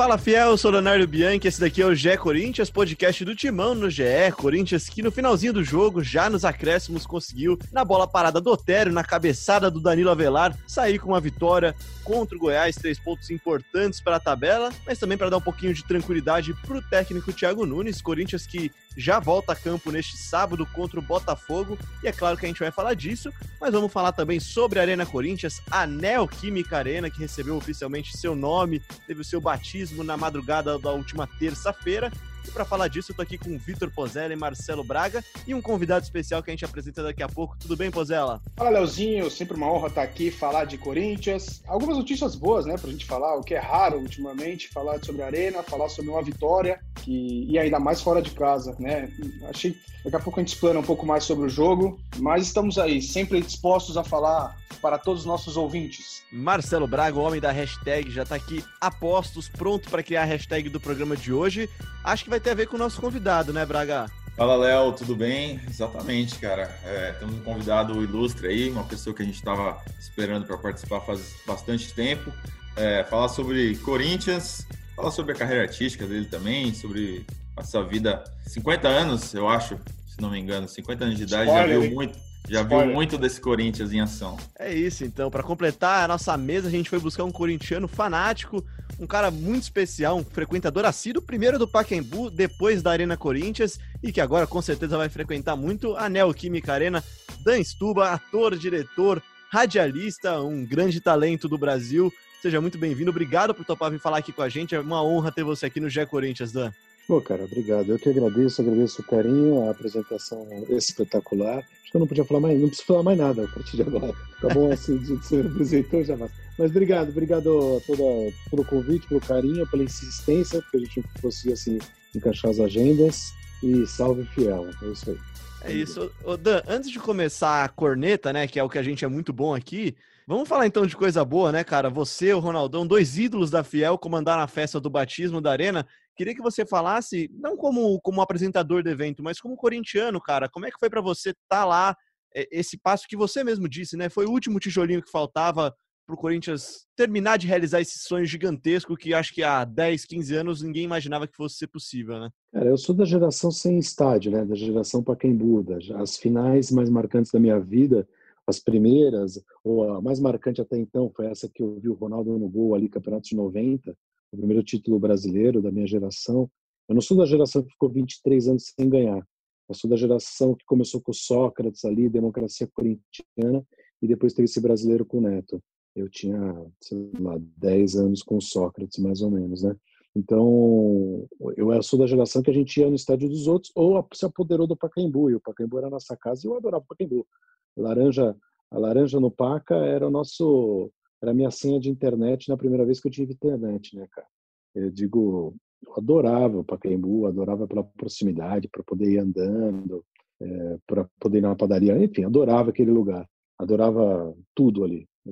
Fala fiel, eu sou Leonardo Bianchi, esse daqui é o GE Corinthians, podcast do Timão no GE. Corinthians que no finalzinho do jogo, já nos acréscimos, conseguiu, na bola parada do Otério, na cabeçada do Danilo Avelar, sair com uma vitória contra o Goiás, três pontos importantes para a tabela, mas também para dar um pouquinho de tranquilidade para o técnico Thiago Nunes. Corinthians que já volta a campo neste sábado contra o Botafogo, e é claro que a gente vai falar disso, mas vamos falar também sobre a Arena Corinthians, a Neoquímica Arena, que recebeu oficialmente seu nome, teve o seu batismo na madrugada da última terça-feira, e para falar disso, eu tô aqui com o Vitor Pozella e Marcelo Braga e um convidado especial que a gente apresenta daqui a pouco. Tudo bem, Pozella? Fala, Leozinho. Sempre uma honra estar aqui falar de Corinthians. Algumas notícias boas, né, pra gente falar, o que é raro ultimamente, falar sobre a Arena, falar sobre uma vitória que e ainda mais fora de casa, né? Achei daqui a pouco a gente explana um pouco mais sobre o jogo, mas estamos aí, sempre dispostos a falar para todos os nossos ouvintes. Marcelo Braga, o homem da hashtag, já está aqui a postos, pronto para criar a hashtag do programa de hoje. Acho que vai ter a ver com o nosso convidado, né, Braga? Fala, Léo, tudo bem? Exatamente, cara. É, temos um convidado ilustre aí, uma pessoa que a gente estava esperando para participar faz bastante tempo. É, falar sobre Corinthians, falar sobre a carreira artística dele também, sobre a sua vida. 50 anos, eu acho, se não me engano, 50 anos de idade, Spoiler, já viu muito já Spoiler. viu muito desse Corinthians em ação. É isso, então. Para completar a nossa mesa, a gente foi buscar um corintiano fanático, um cara muito especial, um frequentador assíduo, primeiro do Pacaembu, depois da Arena Corinthians, e que agora com certeza vai frequentar muito a Neoquímica Arena. Dan Stuba, ator, diretor, radialista, um grande talento do Brasil. Seja muito bem-vindo. Obrigado por topar vir falar aqui com a gente. É uma honra ter você aqui no Gé Corinthians, Dan. Pô, cara, obrigado. Eu que agradeço, agradeço o carinho, a apresentação espetacular. Acho que eu não podia falar mais, não preciso falar mais nada a partir de agora. Tá bom assim, de você apresentou já mas. Mas obrigado, obrigado a toda, pelo convite, pelo carinho, pela insistência, porque a gente conseguiu assim encaixar as agendas e salve fiel. É isso aí. É isso. Ô, Dan, antes de começar a corneta, né, que é o que a gente é muito bom aqui, vamos falar então de coisa boa, né, cara? Você, o Ronaldão, dois ídolos da Fiel, comandaram a festa do batismo da Arena. Queria que você falasse, não como, como apresentador do evento, mas como corintiano, cara. Como é que foi para você estar tá lá, é, esse passo que você mesmo disse, né? Foi o último tijolinho que faltava para o Corinthians terminar de realizar esse sonho gigantesco que acho que há 10, 15 anos ninguém imaginava que fosse ser possível, né? Cara, eu sou da geração sem estádio, né? Da geração Pacaembu. As finais mais marcantes da minha vida, as primeiras, ou a mais marcante até então, foi essa que eu vi o Ronaldo no gol ali, Campeonato de 90, o primeiro título brasileiro da minha geração. Eu não sou da geração que ficou 23 anos sem ganhar. Eu sou da geração que começou com Sócrates ali, democracia corintiana, e depois teve esse brasileiro com o Neto. Eu tinha, sei lá, 10 anos com Sócrates, mais ou menos, né? Então, eu sou da geração que a gente ia no estádio dos outros ou se apoderou do Pacaembu, e o Pacaembu era a nossa casa e eu adorava o Pacaembu. Laranja, a laranja no Paca era o nosso era a minha senha de internet na primeira vez que eu tive internet, né, cara? Eu digo, eu adorava o Pacaembu, adorava pela proximidade, para poder ir andando, é, para poder ir na padaria, enfim, adorava aquele lugar, adorava tudo ali, é,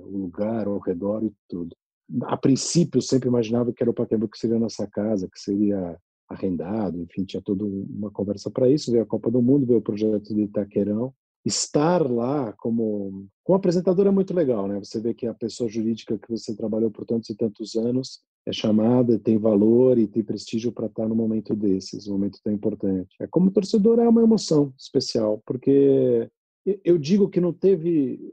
o lugar ao redor e tudo. A princípio, eu sempre imaginava que era o Pacaembu que seria a nossa casa, que seria arrendado, enfim, tinha toda uma conversa para isso. Veio a Copa do Mundo, veio o projeto de Itaquerão, estar lá como como apresentador é muito legal, né? Você vê que a pessoa jurídica que você trabalhou por tantos e tantos anos é chamada, tem valor e tem prestígio para estar no momento desses, um momento tão importante. É como torcedor é uma emoção especial, porque eu digo que não teve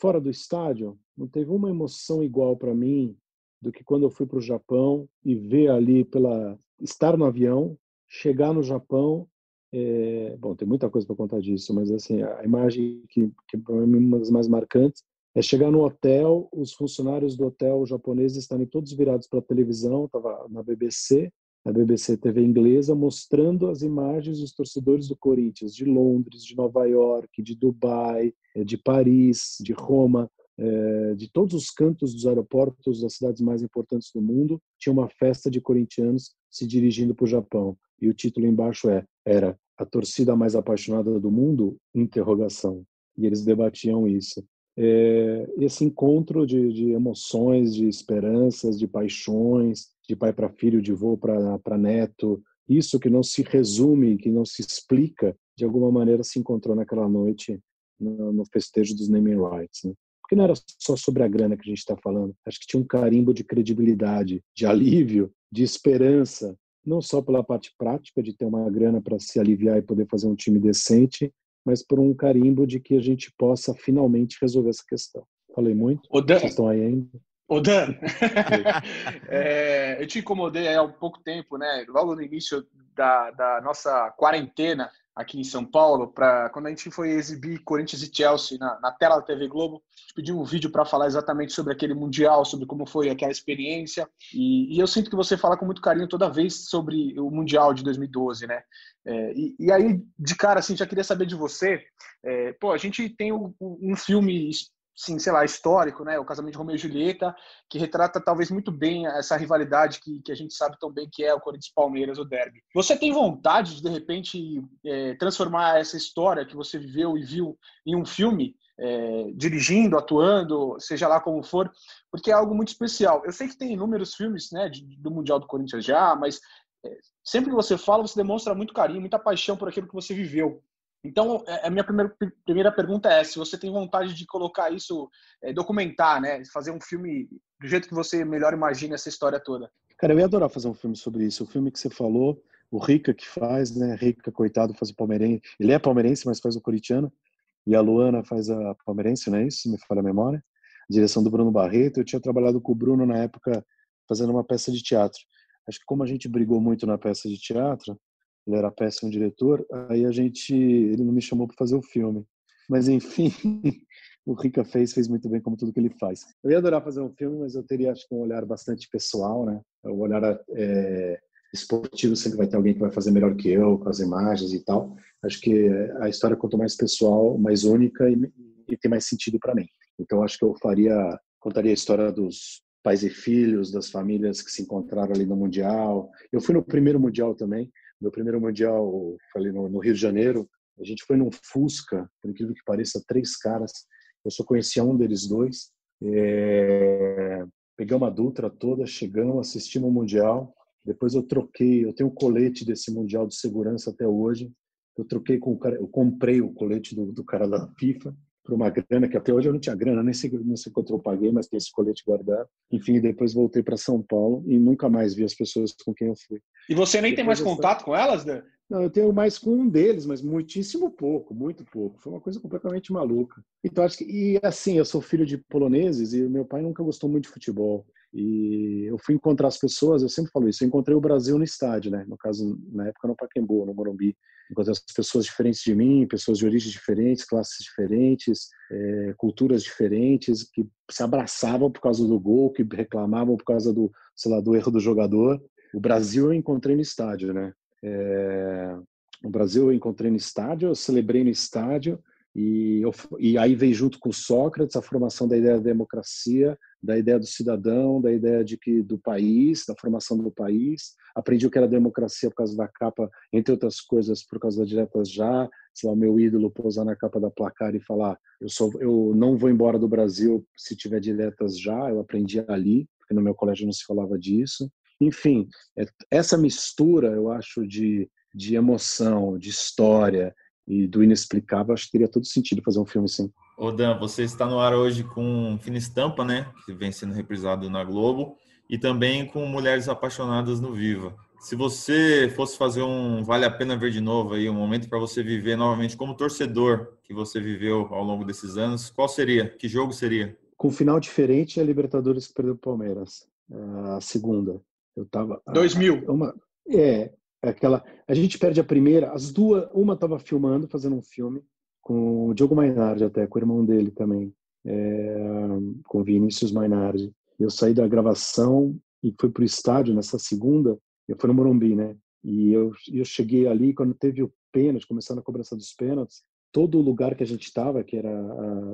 fora do estádio, não teve uma emoção igual para mim do que quando eu fui para o Japão e ver ali pela estar no avião, chegar no Japão é, bom, tem muita coisa para contar disso, mas assim, a imagem que, que mim uma das mais marcantes é chegar no hotel, os funcionários do hotel japonês estarem todos virados para a televisão, estava na BBC, na BBC TV inglesa, mostrando as imagens dos torcedores do Corinthians de Londres, de Nova York, de Dubai, é, de Paris, de Roma, é, de todos os cantos dos aeroportos das cidades mais importantes do mundo, tinha uma festa de corintianos se dirigindo para o Japão. E o título embaixo é era a torcida mais apaixonada do mundo? Interrogação. E eles debatiam isso. É, esse encontro de, de, emoções, de esperanças, de paixões, de pai para filho, de vô para neto, isso que não se resume, que não se explica, de alguma maneira se encontrou naquela noite no, no festejo dos naming rights. Né? porque não era só sobre a grana que a gente está falando. Acho que tinha um carimbo de credibilidade, de alívio, de esperança, não só pela parte prática de ter uma grana para se aliviar e poder fazer um time decente, mas por um carimbo de que a gente possa finalmente resolver essa questão. Falei muito? O Dan, Vocês estão aí ainda? Ô Dan, é, eu te incomodei há um pouco tempo, né? Logo no início da, da nossa quarentena aqui em São Paulo, para quando a gente foi exibir Corinthians e Chelsea na, na tela da TV Globo, pediu um vídeo para falar exatamente sobre aquele mundial, sobre como foi aquela experiência. E, e, eu sinto que você fala com muito carinho toda vez sobre o mundial de 2012, né? É, e, e, aí de cara assim já queria saber de você. É, pô, a gente tem um, um filme sim, sei lá, histórico, né? O casamento de Romeu e Julieta, que retrata talvez muito bem essa rivalidade que, que a gente sabe tão bem que é o Corinthians Palmeiras, o derby. Você tem vontade de, de repente, é, transformar essa história que você viveu e viu em um filme? É, dirigindo, atuando, seja lá como for, porque é algo muito especial. Eu sei que tem inúmeros filmes né, de, do Mundial do Corinthians já, mas é, sempre que você fala, você demonstra muito carinho, muita paixão por aquilo que você viveu. Então, é, a minha primeira, primeira pergunta é se você tem vontade de colocar isso, é, documentar, né? Fazer um filme do jeito que você melhor imagina essa história toda. Cara, eu ia adorar fazer um filme sobre isso. O filme que você falou, o Rica que faz, né? Rica, coitado, faz o palmeirense. Ele é palmeirense, mas faz o corintiano. E a Luana faz a palmeirense, não é isso? Me falha a memória. Direção do Bruno Barreto. Eu tinha trabalhado com o Bruno na época fazendo uma peça de teatro. Acho que como a gente brigou muito na peça de teatro, ele era péssimo diretor, aí a gente, ele não me chamou para fazer o filme. Mas enfim, o Rica fez, fez muito bem como tudo que ele faz. Eu ia adorar fazer um filme, mas eu teria acho que um olhar bastante pessoal, né? O olhar é, esportivo sempre vai ter alguém que vai fazer melhor que eu com as imagens e tal. Acho que a história quanto mais pessoal, mais única e, e tem mais sentido para mim. Então acho que eu faria, contaria a história dos pais e filhos, das famílias que se encontraram ali no mundial. Eu fui no primeiro mundial também meu primeiro mundial, falei no, no, Rio de Janeiro, a gente foi num Fusca, por incrível que pareça, três caras. Eu só conhecia um deles dois. É... Pegamos a Dutra toda, chegamos, assistimos o Mundial. Depois eu troquei, eu tenho um colete desse Mundial de Segurança até hoje. Eu troquei com o cara, eu comprei o colete do, do cara da FIFA por uma grana que até hoje eu não tinha grana, nem sei, não sei quanto eu paguei, mas tem esse colete guardado. Enfim, depois voltei para São Paulo e nunca mais vi as pessoas com quem eu fui. E você nem depois tem mais contato com elas, Dan? Não, eu tenho mais com um deles, mas muitíssimo pouco, muito pouco. Foi uma coisa completamente maluca. Então acho que e assim, eu sou filho de poloneses e meu pai nunca gostou muito de futebol. E eu fui encontrar as pessoas, eu sempre falo isso, eu encontrei o Brasil no estádio, né? No caso, na época no Pacaembu, no Morumbi. Encontrei as pessoas diferentes de mim, pessoas de origens diferentes, classes diferentes, é, culturas diferentes, que se abraçavam por causa do gol, que reclamavam por causa do, sei lá, do erro do jogador. O Brasil eu encontrei no estádio, né? É, o Brasil eu encontrei no estádio, eu celebrei no estádio, e, e aí veio junto com Sócrates a formação da ideia da democracia, da ideia do cidadão, da ideia de que do país, da formação do país. Aprendi o que era democracia por causa da capa, entre outras coisas, por causa da Diretas Já. Sei lá, meu ídolo pousar na capa da placar e falar: eu, sou, eu não vou embora do Brasil se tiver Diretas Já. Eu aprendi ali, porque no meu colégio não se falava disso. Enfim, é, essa mistura, eu acho, de, de emoção, de história, e do inexplicável, acho que teria todo sentido fazer um filme assim. Ô Dan, você está no ar hoje com Fina Estampa, né? Que vem sendo reprisado na Globo, e também com Mulheres Apaixonadas no Viva. Se você fosse fazer um Vale a Pena Ver de Novo aí, um momento para você viver novamente como torcedor que você viveu ao longo desses anos, qual seria? Que jogo seria? Com um final diferente, a Libertadores que perdeu o Palmeiras. A segunda. Eu tava. 2000. Uma, é, é aquela. A gente perde a primeira, as duas. Uma estava filmando, fazendo um filme, com o Diogo Mainardi, até, com o irmão dele também, é, com Vinícius Mainardi. Eu saí da gravação e fui para o estádio nessa segunda, eu fui no Morumbi, né? E eu, eu cheguei ali, quando teve o pênalti, começando a cobrança dos pênaltis, todo o lugar que a gente estava, que era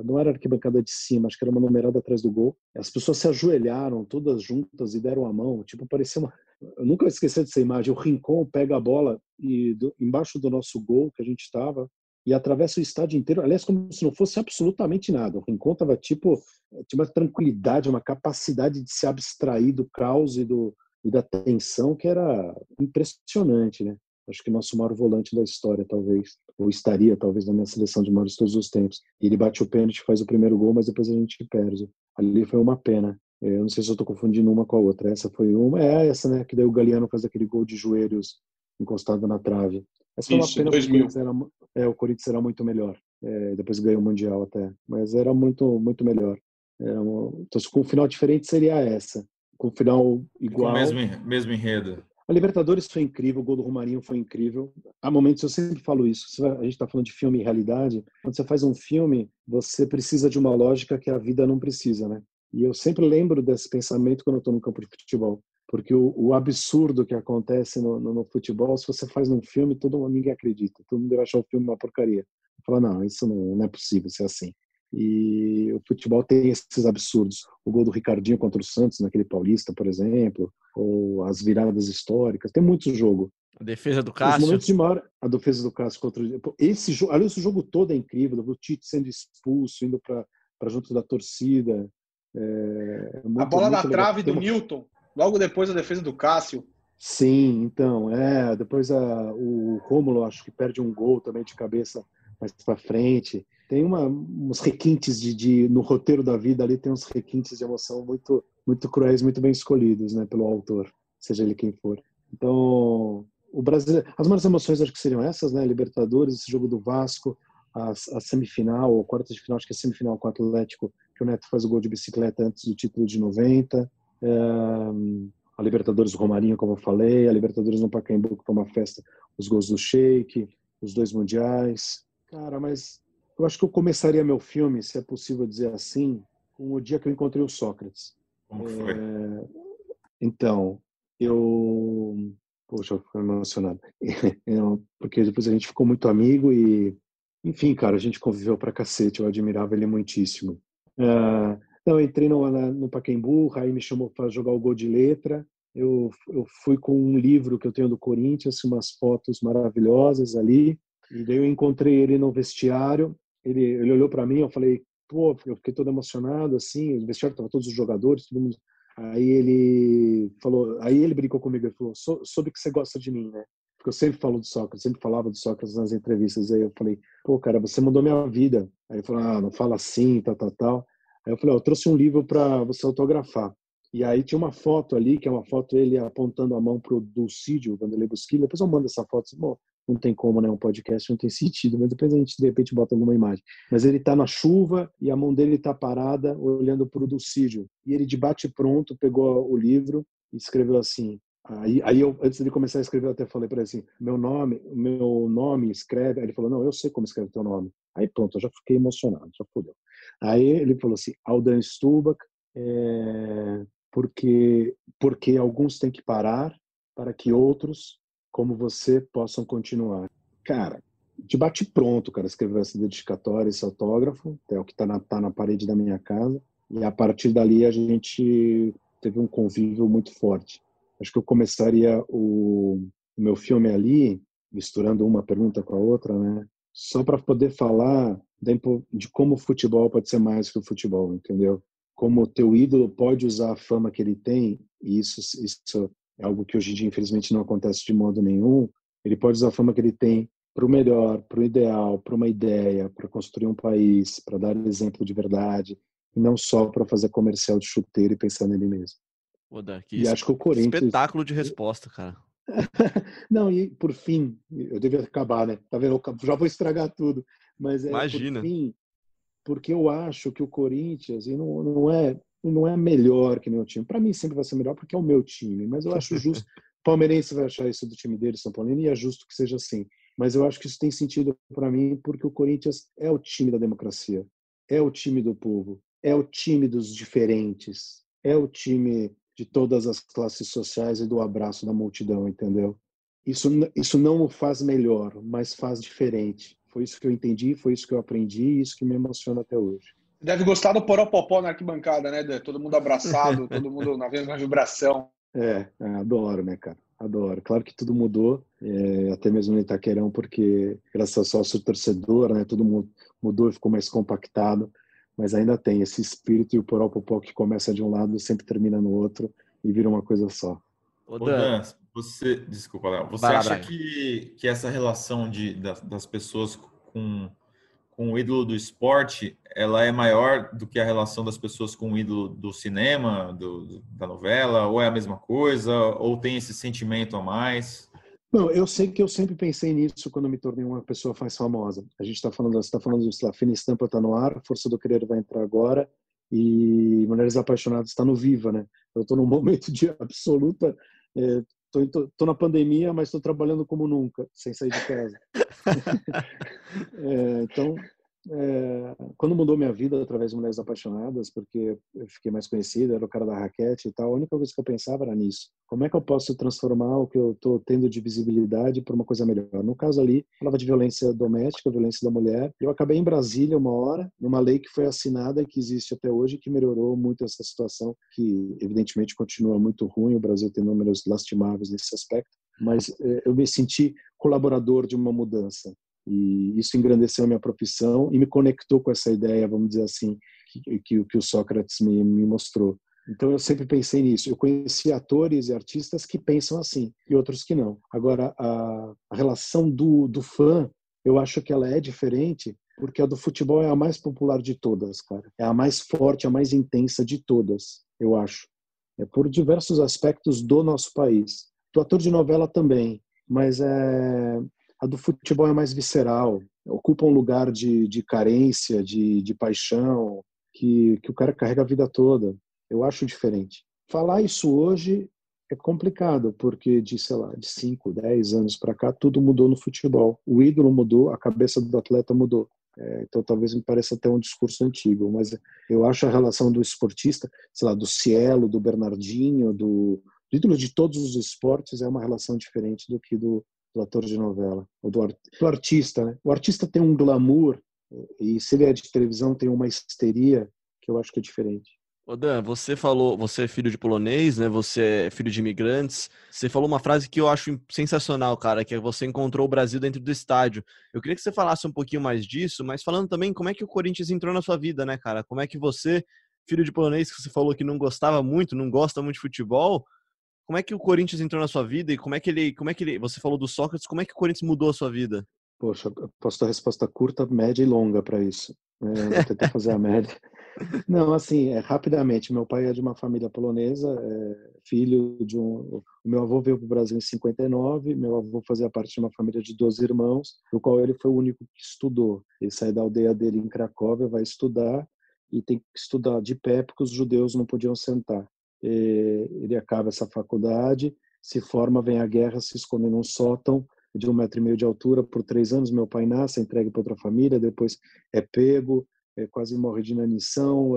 não era arquibancada de cima, acho que era uma numerada atrás do gol, as pessoas se ajoelharam todas juntas e deram a mão, tipo, parecia uma... Eu nunca esqueci dessa imagem, o Rincon pega a bola e do, embaixo do nosso gol que a gente estava e atravessa o estádio inteiro, aliás, como se não fosse absolutamente nada. O Rincon estava tipo, tinha uma tranquilidade, uma capacidade de se abstrair do caos e, do, e da tensão que era impressionante, né? Acho que nosso maior volante da história, talvez. ou estaria talvez na minha seleção de maiores todos os tempos. E ele bate o pênalti, faz o primeiro gol, mas depois a gente perde. Ali foi uma pena. É, eu não sei se eu estou confundindo uma com a outra. Essa foi uma, é essa, né? Que daí o Galeano faz aquele gol de joelhos encostado na trave. Essa foi Isso, uma pena 2000. porque o Corinthians era, é, o Corinthians era muito melhor. É, depois ganhou o Mundial até. Mas era muito, muito melhor. Era uma, então, com um final diferente seria essa. Com um final igual. Com o mesmo, mesmo enredo. A Libertadores foi incrível, o gol do Romarinho foi incrível. Há momentos, eu sempre falo isso, a gente está falando de filme e realidade. Quando você faz um filme, você precisa de uma lógica que a vida não precisa, né? E eu sempre lembro desse pensamento quando eu estou no campo de futebol. Porque o, o absurdo que acontece no, no- no futebol, se você faz num filme, todo mundo, ninguém acredita. Todo mundo vai achar o filme uma porcaria. Fala, não, isso não, não é possível ser assim. E o futebol tem esses absurdos. O gol do Ricardinho contra o Santos, naquele Paulista, por exemplo, ou as viradas históricas. Tem muito jogo. A defesa do Os Cássio. momentos de maior, a defesa do Cássio contra o esse jogo, aliás, esse jogo todo é incrível, o Tite sendo expulso, indo para junto da torcida. É, é muito- a bola na legal. trave Tem do Newton, logo depois da defesa do Cássio. Sim, então, é, depois a, o Rômulo acho que perde um gol também de cabeça mais para frente. Tem uma, uns requintes de, de no roteiro da vida ali tem uns requintes de emoção muito muito cruéis, muito bem escolhidos, né, pelo autor, seja ele quem for. Então, o brasileiro, as maiores emoções acho que seriam essas, né, Libertadores, esse jogo do Vasco, a, a semifinal, ou quarta de final, acho que é semifinal com o Atlético, que o Neto faz o gol de bicicleta antes do título de 90. É, a Libertadores do Romarinho, como eu falei, a Libertadores no Pacaembu, que foi uma festa, os gols do Sheik, os dois mundiais. Cara, mas eu acho que eu começaria meu filme, se é possível dizer assim, com o dia que eu encontrei o Sócrates. Como foi? É, Então, eu. Poxa, eu fico emocionado. Eu- Porque depois a gente ficou muito amigo e. Enfim, cara, a gente conviveu pra cacete. Eu admirava ele muitíssimo. Ah, Então, eu entrei no, no Pacaembu, o Raí me chamou para jogar o gol de letra. Eu, eu fui com um livro que eu tenho do Corinthians, umas fotos maravilhosas ali. E daí eu encontrei ele no vestiário. Ele, ele olhou para mim, eu falei, pô, eu fiquei todo emocionado, assim. O vestiário tava todos os jogadores, todo mundo. Aí ele falou, aí ele brincou comigo, ele falou, "Sou- soube que você gosta de mim, né? Porque eu sempre falo do Sócrates, sempre falava do Sócrates nas entrevistas. Aí eu falei, pô, cara, você mudou minha vida. Aí ele falou, ah, não fala assim, tal, tal, tal. Aí eu falei, ó, eu trouxe um livro para você autografar. E aí tinha uma foto ali, que é uma foto ele apontando a mão pro Dulcídio, Vanderlei Busquilla. Depois eu mando essa foto, assim, bom, não tem como, né? Um podcast não tem sentido, mas depois a gente de repente bota alguma imagem. Mas ele tá na chuva e a mão dele tá parada olhando pro Dulcídio. E ele de bate pronto pegou o livro e escreveu assim: Aí, aí eu, antes de começar a escrever, eu até falei para ele assim: meu nome, meu nome escreve. Aí ele falou: não, eu sei como escreve teu nome. Aí pronto, eu já fiquei emocionado, já fodeu. Aí ele falou assim: Aldan Stubach, é, porque, porque alguns têm que parar para que outros, como você, possam continuar. Cara, de bate pronto, cara, escreveu essa dedicatória, esse autógrafo, é o que está na, tá na parede da minha casa. E a partir dali a gente teve um convívio muito forte. Acho que eu começaria o, o meu filme ali, misturando uma pergunta com a outra, né? Só para poder falar de, como o futebol pode ser mais que o futebol, entendeu? Como o teu ídolo pode usar a fama que ele tem, e isso, isso é algo que hoje em dia, infelizmente, não acontece de modo nenhum. Ele pode usar a fama que ele tem para o melhor, para o ideal, para uma ideia, para construir um país, para dar exemplo de verdade, e não só para fazer comercial de chuteiro e pensar nele mesmo. Que e acho que o Corinthians. espetáculo de resposta, cara. não, e por fim, eu devia acabar, né? Tá vendo? Eu já vou estragar tudo. Mas é Imagina. por fim, porque eu acho que o Corinthians e não, não é não é melhor que meu time. Para mim sempre vai ser melhor porque é o meu time, mas eu acho justo. Palmeirense vai achar isso do time dele, São Paulino, e é justo que seja assim. Mas eu acho que isso tem sentido para mim porque o Corinthians é o time da democracia, é o time do povo, é o time dos diferentes, é o time de todas as classes sociais e do abraço da multidão, entendeu? Isso, isso não o faz melhor, mas faz diferente. Foi isso que eu entendi, foi isso que eu aprendi e isso que me emociona até hoje. Deve gostar do Poropopó na arquibancada, né? Todo mundo abraçado, todo mundo na mesma vibração. É, é, adoro, né, cara? Adoro. Claro que tudo mudou, é, até mesmo no Itaquerão, porque graças ao sócio torcedor, né, tudo mudou e ficou mais compactado mas ainda tem esse espírito e o Poropopó que começa de um lado sempre termina no outro e vira uma coisa só. Ô, Dan, você, desculpa, Léo, você Vai acha que, que essa relação de, das, das pessoas com, com o ídolo do esporte, ela é maior do que a relação das pessoas com o ídolo do cinema, do, da novela, ou é a mesma coisa, ou tem esse sentimento a mais? Não, eu sei que eu sempre pensei nisso quando me tornei uma pessoa mais famosa. A gente está falando, está falando, sei lá, Fina Estampa está no ar, Força do Querer vai entrar agora e Mulheres Apaixonadas está no Viva, né? Eu estou num momento de absoluta é, tô, tô, na pandemia, mas estou trabalhando como nunca, sem sair de casa. é, então, é, quando mudou minha vida através de Mulheres Apaixonadas, porque eu fiquei mais conhecido, era o cara da raquete e tal, a única coisa que eu pensava era nisso. Como é que eu posso transformar o que eu estou tendo de visibilidade para uma coisa melhor? No caso ali, falava de violência doméstica, violência da mulher. Eu acabei em Brasília uma hora, numa lei que foi assinada e que existe até hoje, que melhorou muito essa situação, que evidentemente continua muito ruim. O Brasil tem números lastimáveis nesse aspecto mas é, eu me senti colaborador de uma mudança. E isso engrandeceu a minha profissão e me conectou com essa ideia, vamos dizer assim, que, que, que o Sócrates me, me mostrou. Então eu sempre pensei nisso. Eu conheci atores e artistas que pensam assim e outros que não. Agora a, a, relação do, do fã, eu acho que ela é diferente porque a do futebol é a mais popular de todas, cara. É a mais forte, a mais intensa de todas, eu acho. É por diversos aspectos do nosso país. Do ator de novela também, mas é a do futebol é mais visceral, ocupa um lugar de, de carência, de, de paixão, que, que o cara carrega a vida toda. Eu acho diferente. Falar isso hoje é complicado, porque de, sei lá, de 5, 10 anos para cá, tudo mudou no futebol. O ídolo mudou, a cabeça do atleta mudou. É, então talvez me pareça até um discurso antigo, mas eu acho a relação do esportista, sei lá, do Cielo, do Bernardinho, do, do ídolo de todos os esportes é uma relação diferente do que do, do ator de novela, ou do, do artista. Né? O artista tem um glamour, e se ele é de televisão, tem uma histeria que eu acho que é diferente. Ô Dan, você falou, você é filho de polonês, né? Você é filho de imigrantes. Você falou uma frase que eu acho sensacional, cara, que é você encontrou o Brasil dentro do estádio. Eu queria que você falasse um pouquinho mais disso, mas falando também como é que o Corinthians entrou na sua vida, né, cara? Como é que você, filho de polonês, que você falou que não gostava muito, não gosta muito de futebol, como é que o Corinthians entrou na sua vida e como é que ele, como é que ele, você falou do Sócrates, como é que o Corinthians mudou a sua vida? Poxa, posso dar resposta curta, média e longa para isso. É, vou tentar fazer a média. Não, assim, é, rapidamente, meu pai é de uma família polonesa, é, filho de um... O meu avô veio para o Brasil em 59, meu avô fazia parte de uma família de 12 irmãos, do qual ele foi o único que estudou. Ele sai da aldeia dele em Cracóvia, vai estudar, e tem que estudar de pé porque os judeus não podiam sentar ele acaba essa faculdade, se forma, vem a guerra, se esconde num sótão de um metro e meio de altura por três anos. Meu pai nasce, é entregue para outra família, depois é pego, é, quase morre de inanição,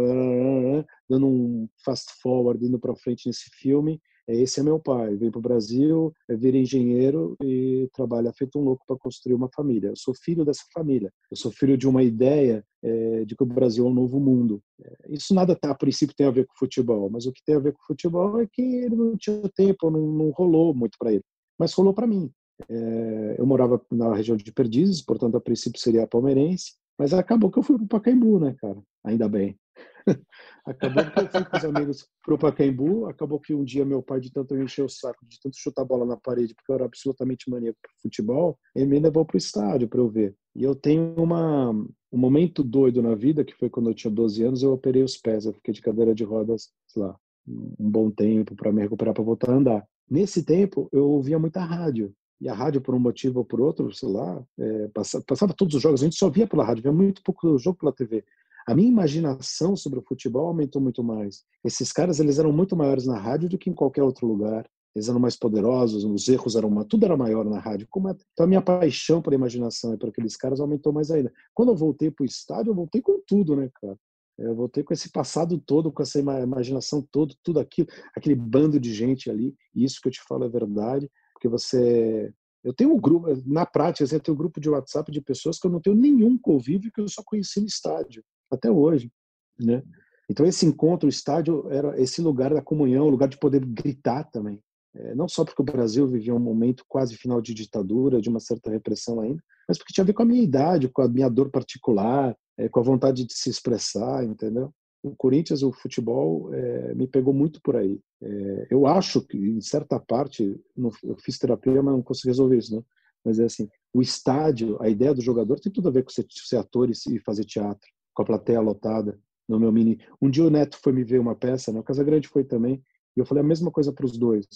dando um fast forward indo para frente nesse filme. É, esse é meu pai, vem para o Brasil, é, vira engenheiro e trabalha feito um louco para construir uma família. Eu sou filho dessa família. Eu sou filho de uma ideia é, de que o Brasil é um novo mundo. É, isso nada tá, a princípio tem a ver com futebol, mas o que tem a ver com futebol é que ele não tinha tempo, não, não rolou muito para ele. Mas rolou para mim. É, eu morava na região de Perdizes, portanto a princípio seria palmeirense, mas acabou que eu fui para o Pacaembu, né, cara? Ainda bem. acabou que eu fui com os amigos pro Pacaembu, acabou que um dia meu pai, de tanto encher o saco, de tanto chutar a bola na parede, porque eu era absolutamente maníaco pro futebol, ele me levou pro estádio para eu ver. E eu tenho uma, um momento doido na vida, que foi quando eu tinha 12 anos, eu operei os pés, eu fiquei de cadeira de rodas, sei lá, um bom tempo para me recuperar para voltar a andar. Nesse tempo, eu ouvia muita rádio. E a rádio, por um motivo ou por outro, sei lá, é, passava, passava, todos os jogos, a gente só via pela rádio, via muito pouco jogo pela TV. A minha imaginação sobre o futebol aumentou muito mais. Esses caras, eles eram muito maiores na rádio do que em qualquer outro lugar. Eles eram mais poderosos, os erros eram tudo era maior na rádio. É... Então a minha paixão pela imaginação e por aqueles caras aumentou mais ainda. Quando eu voltei para o estádio, eu voltei com tudo, né, cara? Eu voltei com esse passado todo, com essa imaginação toda, tudo aquilo, aquele bando de gente ali. E isso que eu te falo é verdade, porque você eu tenho um grupo, na prática, eu tenho um grupo de WhatsApp de pessoas que eu não tenho nenhum convívio que eu só conheci no estádio até hoje, né? Então esse encontro, o estádio era esse lugar da comunhão, lugar de poder gritar também. É, não só porque o Brasil vivia um momento quase final de ditadura, de uma certa repressão ainda, mas porque tinha a ver com a minha idade, com a minha dor particular, é, com a vontade de se expressar, entendeu? o Corinthians, o futebol, é, me pegou muito por aí. É, eu acho que, em certa parte, não, eu fiz terapia, mas não consegui resolver isso, né? Mas é assim, o estádio, a ideia do jogador tem tudo a ver com ser, ser ator e fazer teatro, com a plateia lotada. No meu mini, um dia o Neto foi me ver uma peça, né? O Casagrande foi também, e eu falei a mesma coisa para os dois.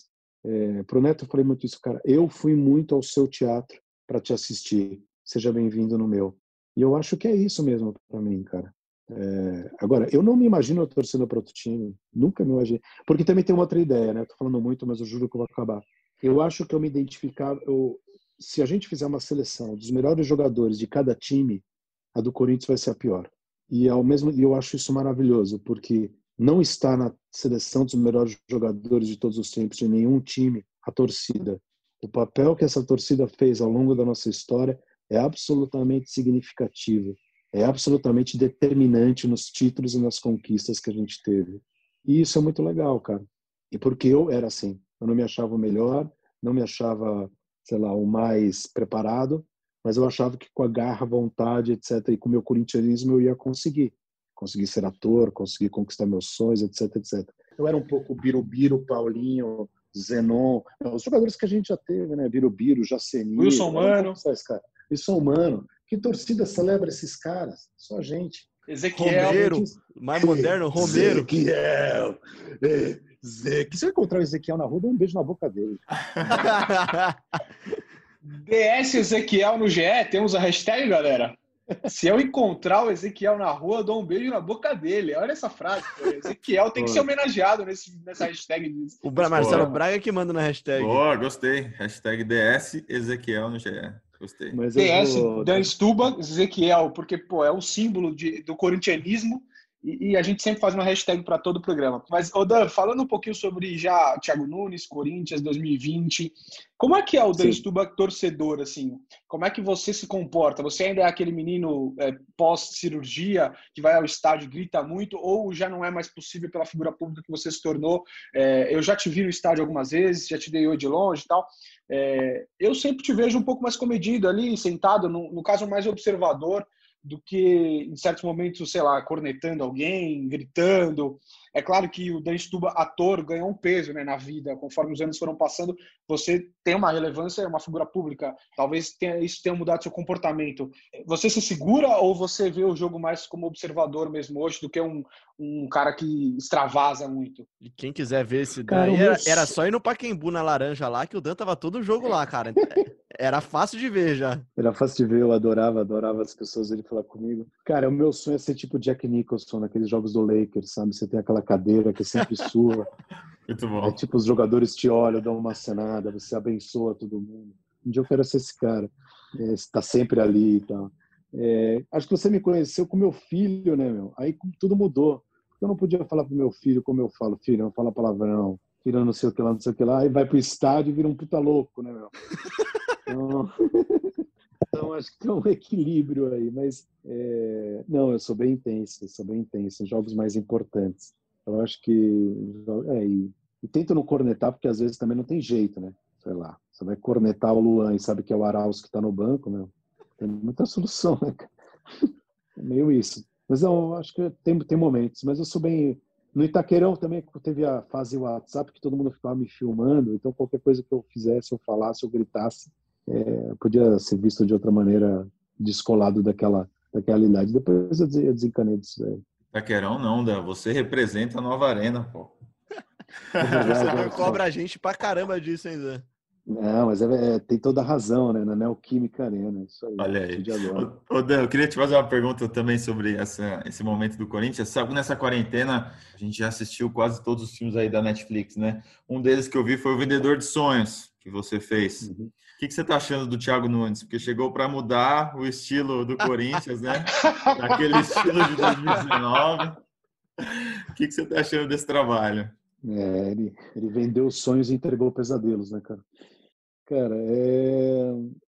É, para o Neto eu falei muito isso, cara. Eu fui muito ao seu teatro para te assistir. Seja bem-vindo no meu. E eu acho que é isso mesmo para mim, cara. É, agora, eu não me imagino torcendo para outro time, nunca me imaginei. Porque também tem outra ideia, né? Tô falando muito, mas eu juro que eu vou acabar. Eu acho que eu me identificar, eu, se a gente fizer uma seleção dos melhores jogadores de cada time, a do Corinthians vai ser a pior. E ao mesmo, eu acho isso maravilhoso, porque não está na seleção dos melhores jogadores de todos os tempos de nenhum time a torcida. O papel que essa torcida fez ao longo da nossa história é absolutamente significativo é absolutamente determinante nos títulos e nas conquistas que a gente teve. E isso é muito legal, cara. E porque eu era assim, eu não me achava o melhor, não me achava, sei lá, o mais preparado, mas eu achava que com a garra, vontade, etc, e com o meu corintianismo eu ia conseguir. Conseguir ser ator, conseguir conquistar meus sonhos, etc, etc. Eu era um pouco Birubiru, Paulinho, Zenon, os jogadores que a gente já teve, né? Birubiru, Jaceni. Wilson Mano. Wilson Mano. Que torcida celebra esses caras? Só a gente. Ezequiel. Romero, mais moderno, Romero. Ezequiel. Ezequiel. Se eu encontrar o Ezequiel na rua, dá um beijo na boca dele. DS Ezequiel no GE, temos a hashtag, galera. Se eu encontrar o Ezequiel na rua, eu dou um beijo na boca dele. Olha essa frase. Pô. Ezequiel tem que ser homenageado nesse, nessa hashtag. O Marcelo Braga que manda na hashtag. Boa, gostei. Hashtag DS Ezequiel no GE. Gostei. Mas TS, vou... Dan Stuba, Ezequiel, porque pô, é um símbolo de, do corintianismo e, e, a gente sempre faz uma hashtag para todo o programa. Mas, Dan, falando um pouquinho sobre já Thiago Nunes, Corinthians 2020, como é que é o Dan Stuba torcedor, assim? Como é que você se comporta? Você ainda é aquele menino é, pós-cirurgia que vai ao estádio e grita muito ou já não é mais possível pela figura pública que você se tornou? É, eu já te vi no estádio algumas vezes, já te dei oi de longe e tal. É, eu sempre te vejo um pouco mais comedido ali, sentado, no, no caso mais observador, do que em certos momentos, sei lá, cornetando alguém, gritando. É claro que o Dan Stuba, ator, ganhou um peso né, na vida. Conforme os anos foram passando, você tem uma relevância, é uma figura pública. Talvez tenha, isso tenha mudado seu comportamento. Você se segura ou você vê o jogo mais como observador mesmo hoje do que um, um cara que extravasa muito? E quem quiser ver esse Dan, era, era, só ir no Paquembu na laranja lá, que o Dan tava todo o jogo lá, cara. Era fácil de ver já. Era fácil de ver, eu adorava, adorava as pessoas ele falar comigo. Cara, o meu sonho é ser tipo Jack Nicholson naqueles jogos do Lakers, sabe? Você tem aquela cadeira que é sempre sua. Muito bom. É tipo, os jogadores te olham, dão uma cenada, você abençoa todo mundo. Um dia eu quero ser esse cara. É, está sempre ali e tal. É, acho que você me conheceu com meu filho, né, meu? Aí tudo mudou. Eu não podia falar pro meu filho como eu falo, filho, não fala palavrão, filho não sei o que lá, não sei o que lá, aí vai pro estádio e vira um puta louco, né, meu? Então, então acho que tem um equilíbrio aí, mas é, não, eu sou bem intenso, sou bem intenso, jogos mais importantes. Eu acho que é, e, e tento não cornetar porque às vezes também não tem jeito, né? Sei lá, você vai cornetar o Luan e sabe que é o Arauz que está no banco, né? Tem muita solução, né? É meio isso. Mas eu acho que tem, tem momentos, mas eu sou bem no Itaquerão também teve a fase WhatsApp que todo mundo ficava me filmando, então qualquer coisa que eu fizesse, eu falasse, eu gritasse, é, podia ser visto de outra maneira, descolado daquela, daquela idade. Depois eu desencanei disso aí. Taquerão não, Dan. Você representa a nova arena, pô. É Você cobra a gente pra caramba disso ainda. Não, mas é, é, tem toda a razão, né? Na Neoquímica Arena. Isso aí. Olha aí. Ô, Dan, eu queria te fazer uma pergunta também sobre essa, esse momento do Corinthians. Sabe, nessa quarentena, a gente já assistiu quase todos os filmes aí da Netflix, né? Um deles que eu vi foi o Vendedor de Sonhos, que você fez. Uhum que, que você está achando do Thiago Nunes? Porque chegou para mudar o estilo do Corinthians, né? Aquele estilo de 2019. O que, que você está achando desse trabalho? É, ele, ele vendeu sonhos e entregou pesadelos, né, cara? Cara, é...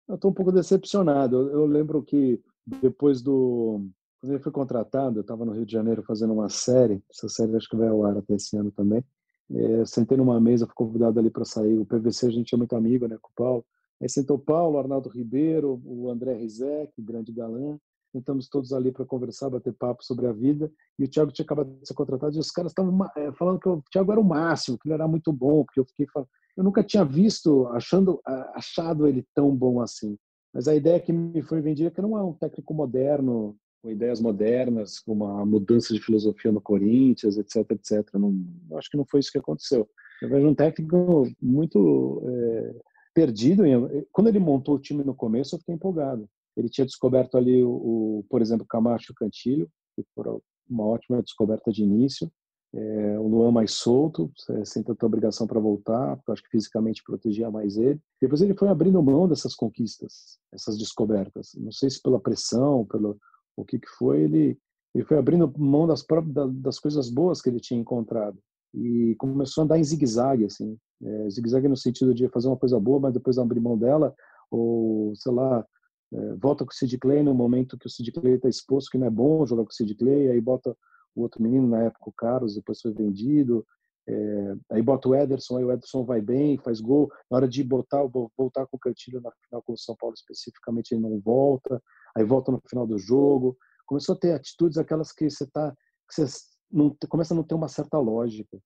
eu estou um pouco decepcionado. Eu, eu, lembro que depois do. Quando ele foi contratado, eu estava no Rio de Janeiro fazendo uma série. Essa série acho que vai ao ar até esse ano também. É, sentei numa mesa, fui convidado ali para sair. O PVC a gente é muito amigo, né, com o Paulo. Sentou Paulo, Arnaldo Ribeiro, o André Rizek, o grande galã, sentamos todos ali para conversar, bater papo sobre a vida, e o Thiago tinha acabado de ser contratado, e os caras estavam é, falando que o Thiago era o máximo, que ele era muito bom, porque eu fiquei falando, eu nunca tinha visto, achando, achado ele tão bom assim. Mas a ideia que me foi vendida é que não é um técnico moderno, com ideias modernas, com uma mudança de filosofia no Corinthians, etc, etc. Não, acho que não foi isso que aconteceu. Eu vejo um técnico muito é, perdido. Em, quando ele montou o time no começo, eu fiquei empolgado. Ele tinha descoberto ali, o, o por exemplo, Camacho Cantilho, que foi uma ótima descoberta de início. É, o Luan mais solto, sem tanta obrigação para voltar, porque eu acho que fisicamente protegia mais ele. Depois ele foi abrindo mão dessas conquistas, essas descobertas. Não sei se pela pressão, pelo o que, que foi, ele, ele foi abrindo mão das, das coisas boas que ele tinha encontrado e começou a andar em zigue-zague, assim. É, zigue-zague no sentido de fazer uma coisa boa, mas depois abrir mão dela, ou, sei lá, é, volta com o Sid Clay no momento que o Sid Clay está exposto, que não é bom jogar com o Sid Clay, aí bota o outro menino, na época o Carlos, depois foi vendido, é, aí bota o Ederson, aí o Ederson vai bem, faz gol, na hora de botar, voltar com o Cantilho na final com o São Paulo especificamente, ele não volta, aí volta no final do jogo, começou a ter atitudes aquelas que você tá, que você não, começa a não ter uma certa lógica,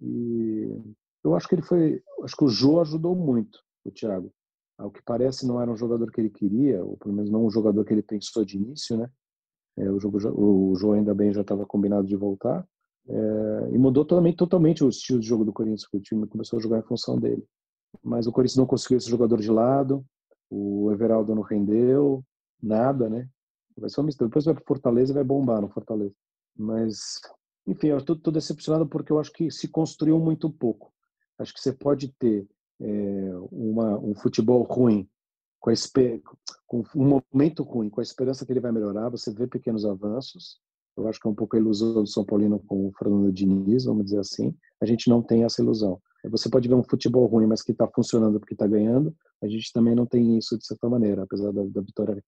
e eu acho que ele foi, acho que o Jô ajudou muito, o Thiago, ao que parece não era um jogador que ele queria, ou pelo menos não um jogador que ele pensou de início, né, é, o, jogo, o Jô ainda bem já estava combinado de voltar, é, e mudou totalmente, totalmente o estilo de jogo do Corinthians, que o time começou a jogar em função dele. Mas o Corinthians não conseguiu esse jogador de lado, o Everaldo não rendeu, nada, né? Vai ser um. Depois vai para Fortaleza e vai bombar no Fortaleza. Mas, enfim, eu estou decepcionado porque eu acho que se construiu muito pouco. Acho que você pode ter é, uma, um futebol ruim, com, a, com um momento ruim, com a esperança que ele vai melhorar, você vê pequenos avanços, eu acho que é um pouco a ilusão do São Paulino com o Fernando Diniz, vamos dizer assim. A gente não tem essa ilusão. Você pode ver um futebol ruim, mas que está funcionando porque está ganhando. A gente também não tem isso de certa maneira, apesar da, da vitória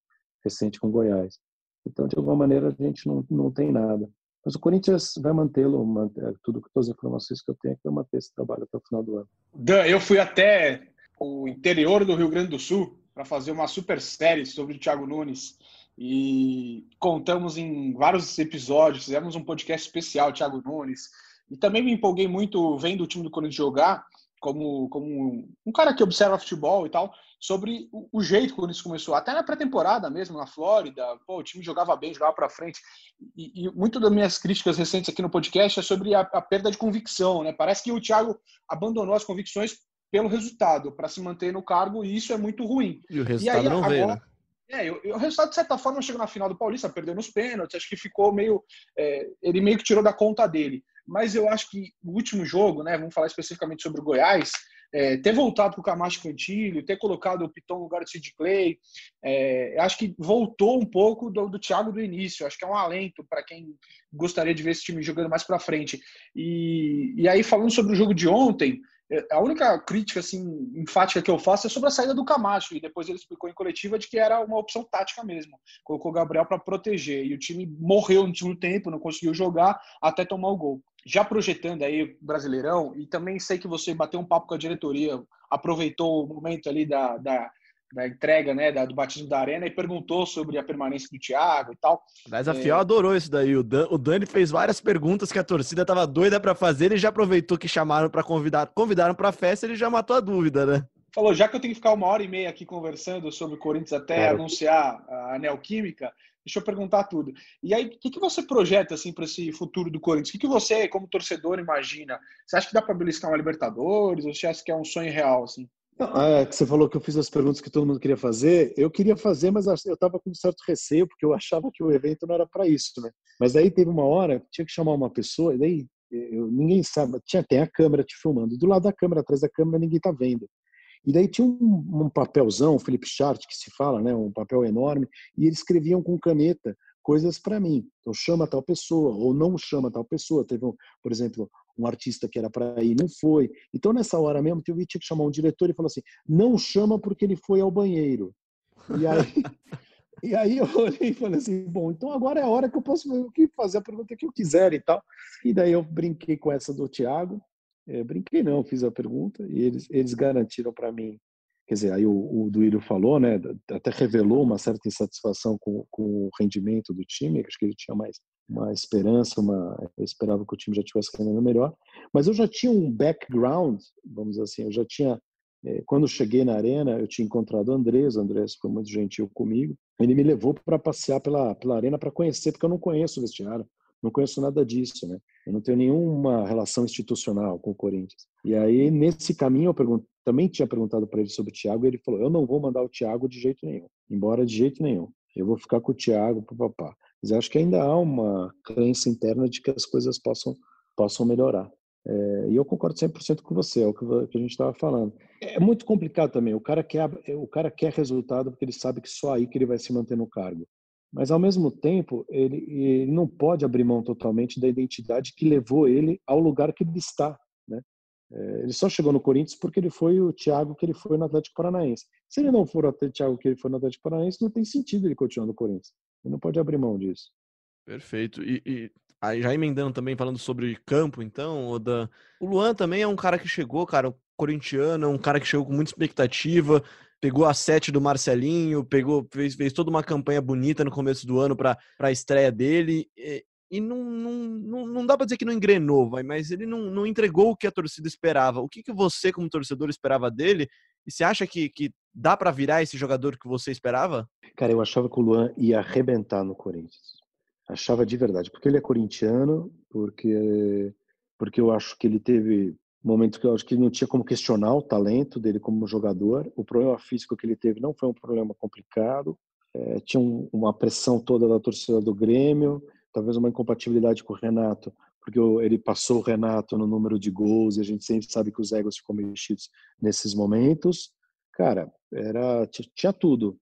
recente com Goiás. Então, de alguma maneira, a gente não, não tem nada. Mas o Corinthians vai mantê-lo, manter, tudo todas as informações que eu tenho, é vai manter esse trabalho até o final do ano. Dan, eu fui até o interior do Rio Grande do Sul para fazer uma super série sobre o Thiago Nunes. E contamos em vários episódios, fizemos um podcast especial, Thiago Nunes, e também me empolguei muito vendo o time do Corinthians jogar, como, como um cara que observa futebol e tal, sobre o, o jeito que o Corinthians começou, até na pré-temporada mesmo, na Flórida, pô, o time jogava bem, jogava para frente, e, e muito das minhas críticas recentes aqui no podcast é sobre a, a perda de convicção, né? Parece que o Thiago abandonou as convicções pelo resultado, para se manter no cargo, e isso é muito ruim. E o resultado e aí, não agora, veio, né? É, o resultado, de certa forma, chegou na final do Paulista, perdeu nos pênaltis, acho que ficou meio. É, ele meio que tirou da conta dele. Mas eu acho que o último jogo, né, vamos falar especificamente sobre o Goiás, é, ter voltado para o Camacho Cantilho, ter colocado o Piton no lugar do Sid Clay, é, acho que voltou um pouco do, do Thiago do início. Acho que é um alento para quem gostaria de ver esse time jogando mais para frente. E, e aí, falando sobre o jogo de ontem, é, a única crítica assim enfática que eu faço é sobre a saída do Camacho e depois ele explicou em coletiva de que era uma opção tática mesmo. Colocou o Gabriel para proteger e o time morreu no segundo tempo, não conseguiu jogar até tomar o gol. Já projetando aí Brasileirão e também sei que você bateu um papo com a diretoria, aproveitou o momento ali da, da da entrega né, da, do batismo da arena e perguntou sobre a permanência do Thiago e tal. Mas a Fiel é... adorou isso daí. O, Dan, o Dani fez várias perguntas que a torcida estava doida para fazer. Ele já aproveitou que chamaram para convidar, convidaram para a festa. Ele já matou a dúvida, né? Falou, já que eu tenho que ficar uma hora e meia aqui conversando sobre o Corinthians até anunciar a Neoquímica, deixa eu perguntar tudo. E aí, o que, que você projeta assim para esse futuro do Corinthians? O que, que você, como torcedor, imagina? Você acha que dá para beliscar uma Libertadores? Ou você acha que é um sonho real assim? Não, é, que você falou que eu fiz as perguntas que todo mundo queria fazer. Eu queria fazer, mas eu estava com um certo receio, porque eu achava que o evento não era para isso, né? Mas aí teve uma hora, tinha que chamar uma pessoa, e daí eu, ninguém sabe, tinha, tem a câmera te filmando. Do lado da câmera, atrás da câmera, ninguém está vendo. E daí tinha um, um papelzão, um Felipe Chart, que se fala, né? Um papel enorme, e eles escreviam com caneta coisas para mim. Então, chama tal pessoa, ou não chama tal pessoa. Teve, um, por exemplo, um artista que era para ir, não foi. Então, nessa hora mesmo, eu tinha que chamar um diretor e falar assim: não chama porque ele foi ao banheiro. E aí, e aí eu olhei e falei assim: bom, então agora é a hora que eu posso fazer a pergunta que eu quiser e tal. E daí eu brinquei com essa do Tiago. É, brinquei não, fiz a pergunta e eles, eles garantiram para mim quer dizer, aí o, o Duílio falou, né, até revelou uma certa insatisfação com, com o rendimento do time, acho que ele tinha mais uma esperança, uma, eu esperava que o time já tivesse rendendo melhor, mas eu já tinha um background, vamos dizer assim, eu já tinha, é, quando cheguei na arena, eu tinha encontrado o Andrés, o Andrés foi muito gentil comigo, ele me levou para passear pela, pela arena para conhecer, porque eu não conheço o vestiário, não conheço nada disso, né? Eu não tenho nenhuma relação institucional com o Corinthians. E aí, nesse caminho, eu também tinha perguntado para ele sobre o Thiago e ele falou: Eu não vou mandar o Thiago de jeito nenhum, embora de jeito nenhum. Eu vou ficar com o Thiago para papá. Mas acho que ainda há uma crença interna de que as coisas possam, possam melhorar. É, e eu concordo 100% com você, é o que a gente estava falando. É muito complicado também. O cara, quer, o cara quer resultado porque ele sabe que só aí que ele vai se manter no cargo. Mas, ao mesmo tempo, ele, ele não pode abrir mão totalmente da identidade que levou ele ao lugar que ele está. Né? É, ele só chegou no Corinthians porque ele foi o Thiago que ele foi no Atlético Paranaense. Se ele não for o Thiago que ele foi no Atlético Paranaense, não tem sentido ele continuar no Corinthians. Ele não pode abrir mão disso. Perfeito. E, e aí já emendando também, falando sobre campo, então, Oda, o Luan também é um cara que chegou, cara, corintiano, um cara que chegou com muita expectativa, pegou a sete do Marcelinho, pegou, fez, fez toda uma campanha bonita no começo do ano para a estreia dele. E, e não, não, não, não, dá para dizer que não engrenou, vai, mas ele não, não entregou o que a torcida esperava. O que, que você, como torcedor, esperava dele? E você acha que, que dá para virar esse jogador que você esperava? Cara, eu achava que o Luan ia arrebentar no Corinthians. Achava de verdade, porque ele é corintiano, porque porque eu acho que ele teve momento que eu acho que não tinha como questionar o talento dele como jogador. O problema físico que ele teve não foi um problema complicado. É, tinha um, uma pressão toda da torcida do Grêmio, talvez uma incompatibilidade com o Renato, porque ele passou o Renato no número de gols e a gente sempre sabe que os egos ficam mexidos nesses momentos. Cara, era tinha tudo.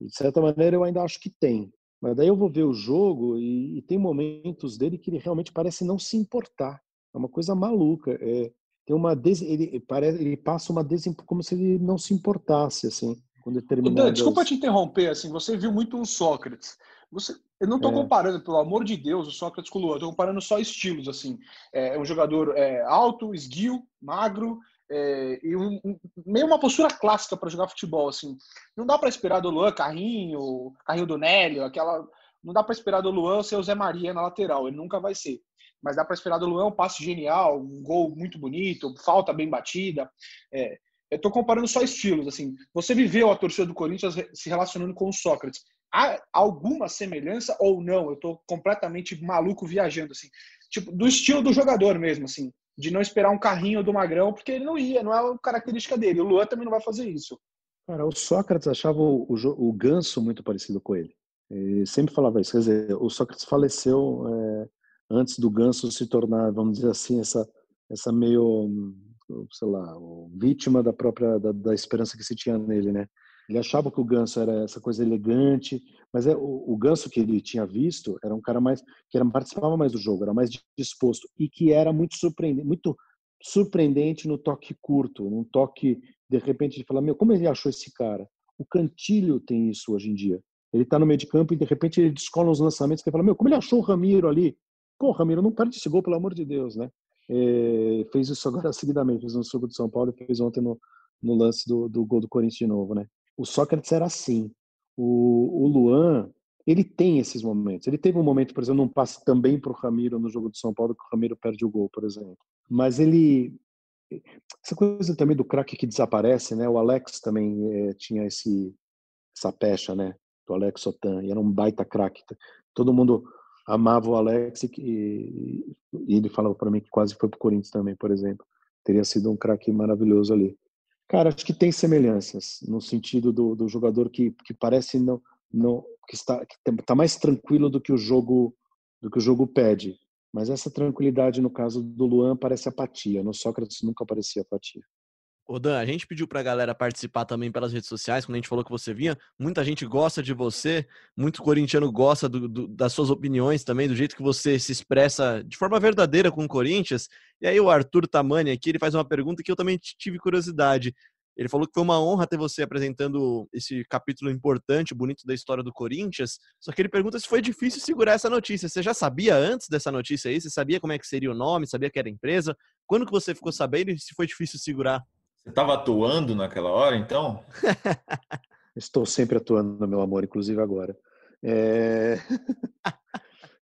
De certa maneira, eu ainda acho que tem. Mas daí eu vou ver o jogo e, e tem momentos dele que ele realmente parece não se importar. É uma coisa maluca. É, tem uma des... ele parece ele passa uma des... como se ele não se importasse assim com determinadas... Dan, desculpa te interromper assim você viu muito o Sócrates. Você eu não estou é. comparando pelo amor de Deus o Sócrates com o Luan estou comparando só estilos assim. É, é um jogador é, alto esguio magro é, e um, um, meio uma postura clássica para jogar futebol assim. Não dá para esperar do Luan carrinho carrinho do Nélio aquela não dá para esperar do Luan ser o Zé Maria na lateral ele nunca vai ser mas dá para esperar do Luan um passe genial, um gol muito bonito, falta bem batida. É, eu estou comparando só estilos. assim. Você viveu a torcida do Corinthians se relacionando com o Sócrates. Há alguma semelhança ou não? Eu estou completamente maluco viajando assim, tipo do estilo do jogador mesmo, assim, de não esperar um carrinho do Magrão porque ele não ia, não é a característica dele. O Luan também não vai fazer isso. Cara, o Sócrates achava o, o, o Ganso muito parecido com ele. ele sempre falava isso. Quer dizer, o Sócrates faleceu é, antes do Ganso se tornar, vamos dizer assim, essa essa meio, sei lá, vítima da própria da, da esperança que se tinha nele, né? Ele achava que o Ganso era essa coisa elegante, mas é, o, o Ganso que ele tinha visto era um cara mais que era, participava mais do jogo, era mais disposto e que era muito surpreendente, muito surpreendente no toque curto, num toque de repente de falar, meu, como ele achou esse cara? O Cantilho tem isso hoje em dia. Ele está no meio de campo e de repente ele descola uns lançamentos que fala, meu, como ele achou o Ramiro ali? Pô, Ramiro, não perde esse gol, pelo amor de Deus, né? É, fez isso agora seguidamente, fez no jogo de São Paulo e fez ontem no, no lance do, do gol do Corinthians de novo, né? O Sócrates era assim. O, o Luan, ele tem esses momentos. Ele teve um momento, por exemplo, num passe também para o Ramiro no jogo de São Paulo, que o Ramiro perde o gol, por exemplo. Mas ele. Essa coisa também do craque que desaparece, né? O Alex também é, tinha esse, essa pecha, né? Do Alex Sotan, e era um baita craque. Todo mundo amava o Alex e, e ele falava para mim que quase foi pro Corinthians também, por exemplo. Teria sido um craque maravilhoso ali. Cara, acho que tem semelhanças no sentido do, do jogador que, que parece não, não que está que está mais tranquilo do que o jogo do que o jogo pede. Mas essa tranquilidade no caso do Luan parece apatia. No Sócrates nunca parecia apatia. Ô Dan, a gente pediu pra galera participar também pelas redes sociais, quando a gente falou que você vinha. Muita gente gosta de você, muito corintiano gosta do, do, das suas opiniões também, do jeito que você se expressa de forma verdadeira com o Corinthians. E aí o Arthur Tamani aqui, ele faz uma pergunta que eu também tive curiosidade. Ele falou que foi uma honra ter você apresentando esse capítulo importante, bonito da história do Corinthians. Só que ele pergunta se foi difícil segurar essa notícia. Você já sabia antes dessa notícia aí? Você sabia como é que seria o nome? Sabia que era empresa? Quando que você ficou sabendo e se foi difícil segurar? Você estava atuando naquela hora, então? Estou sempre atuando, meu amor, inclusive agora. É...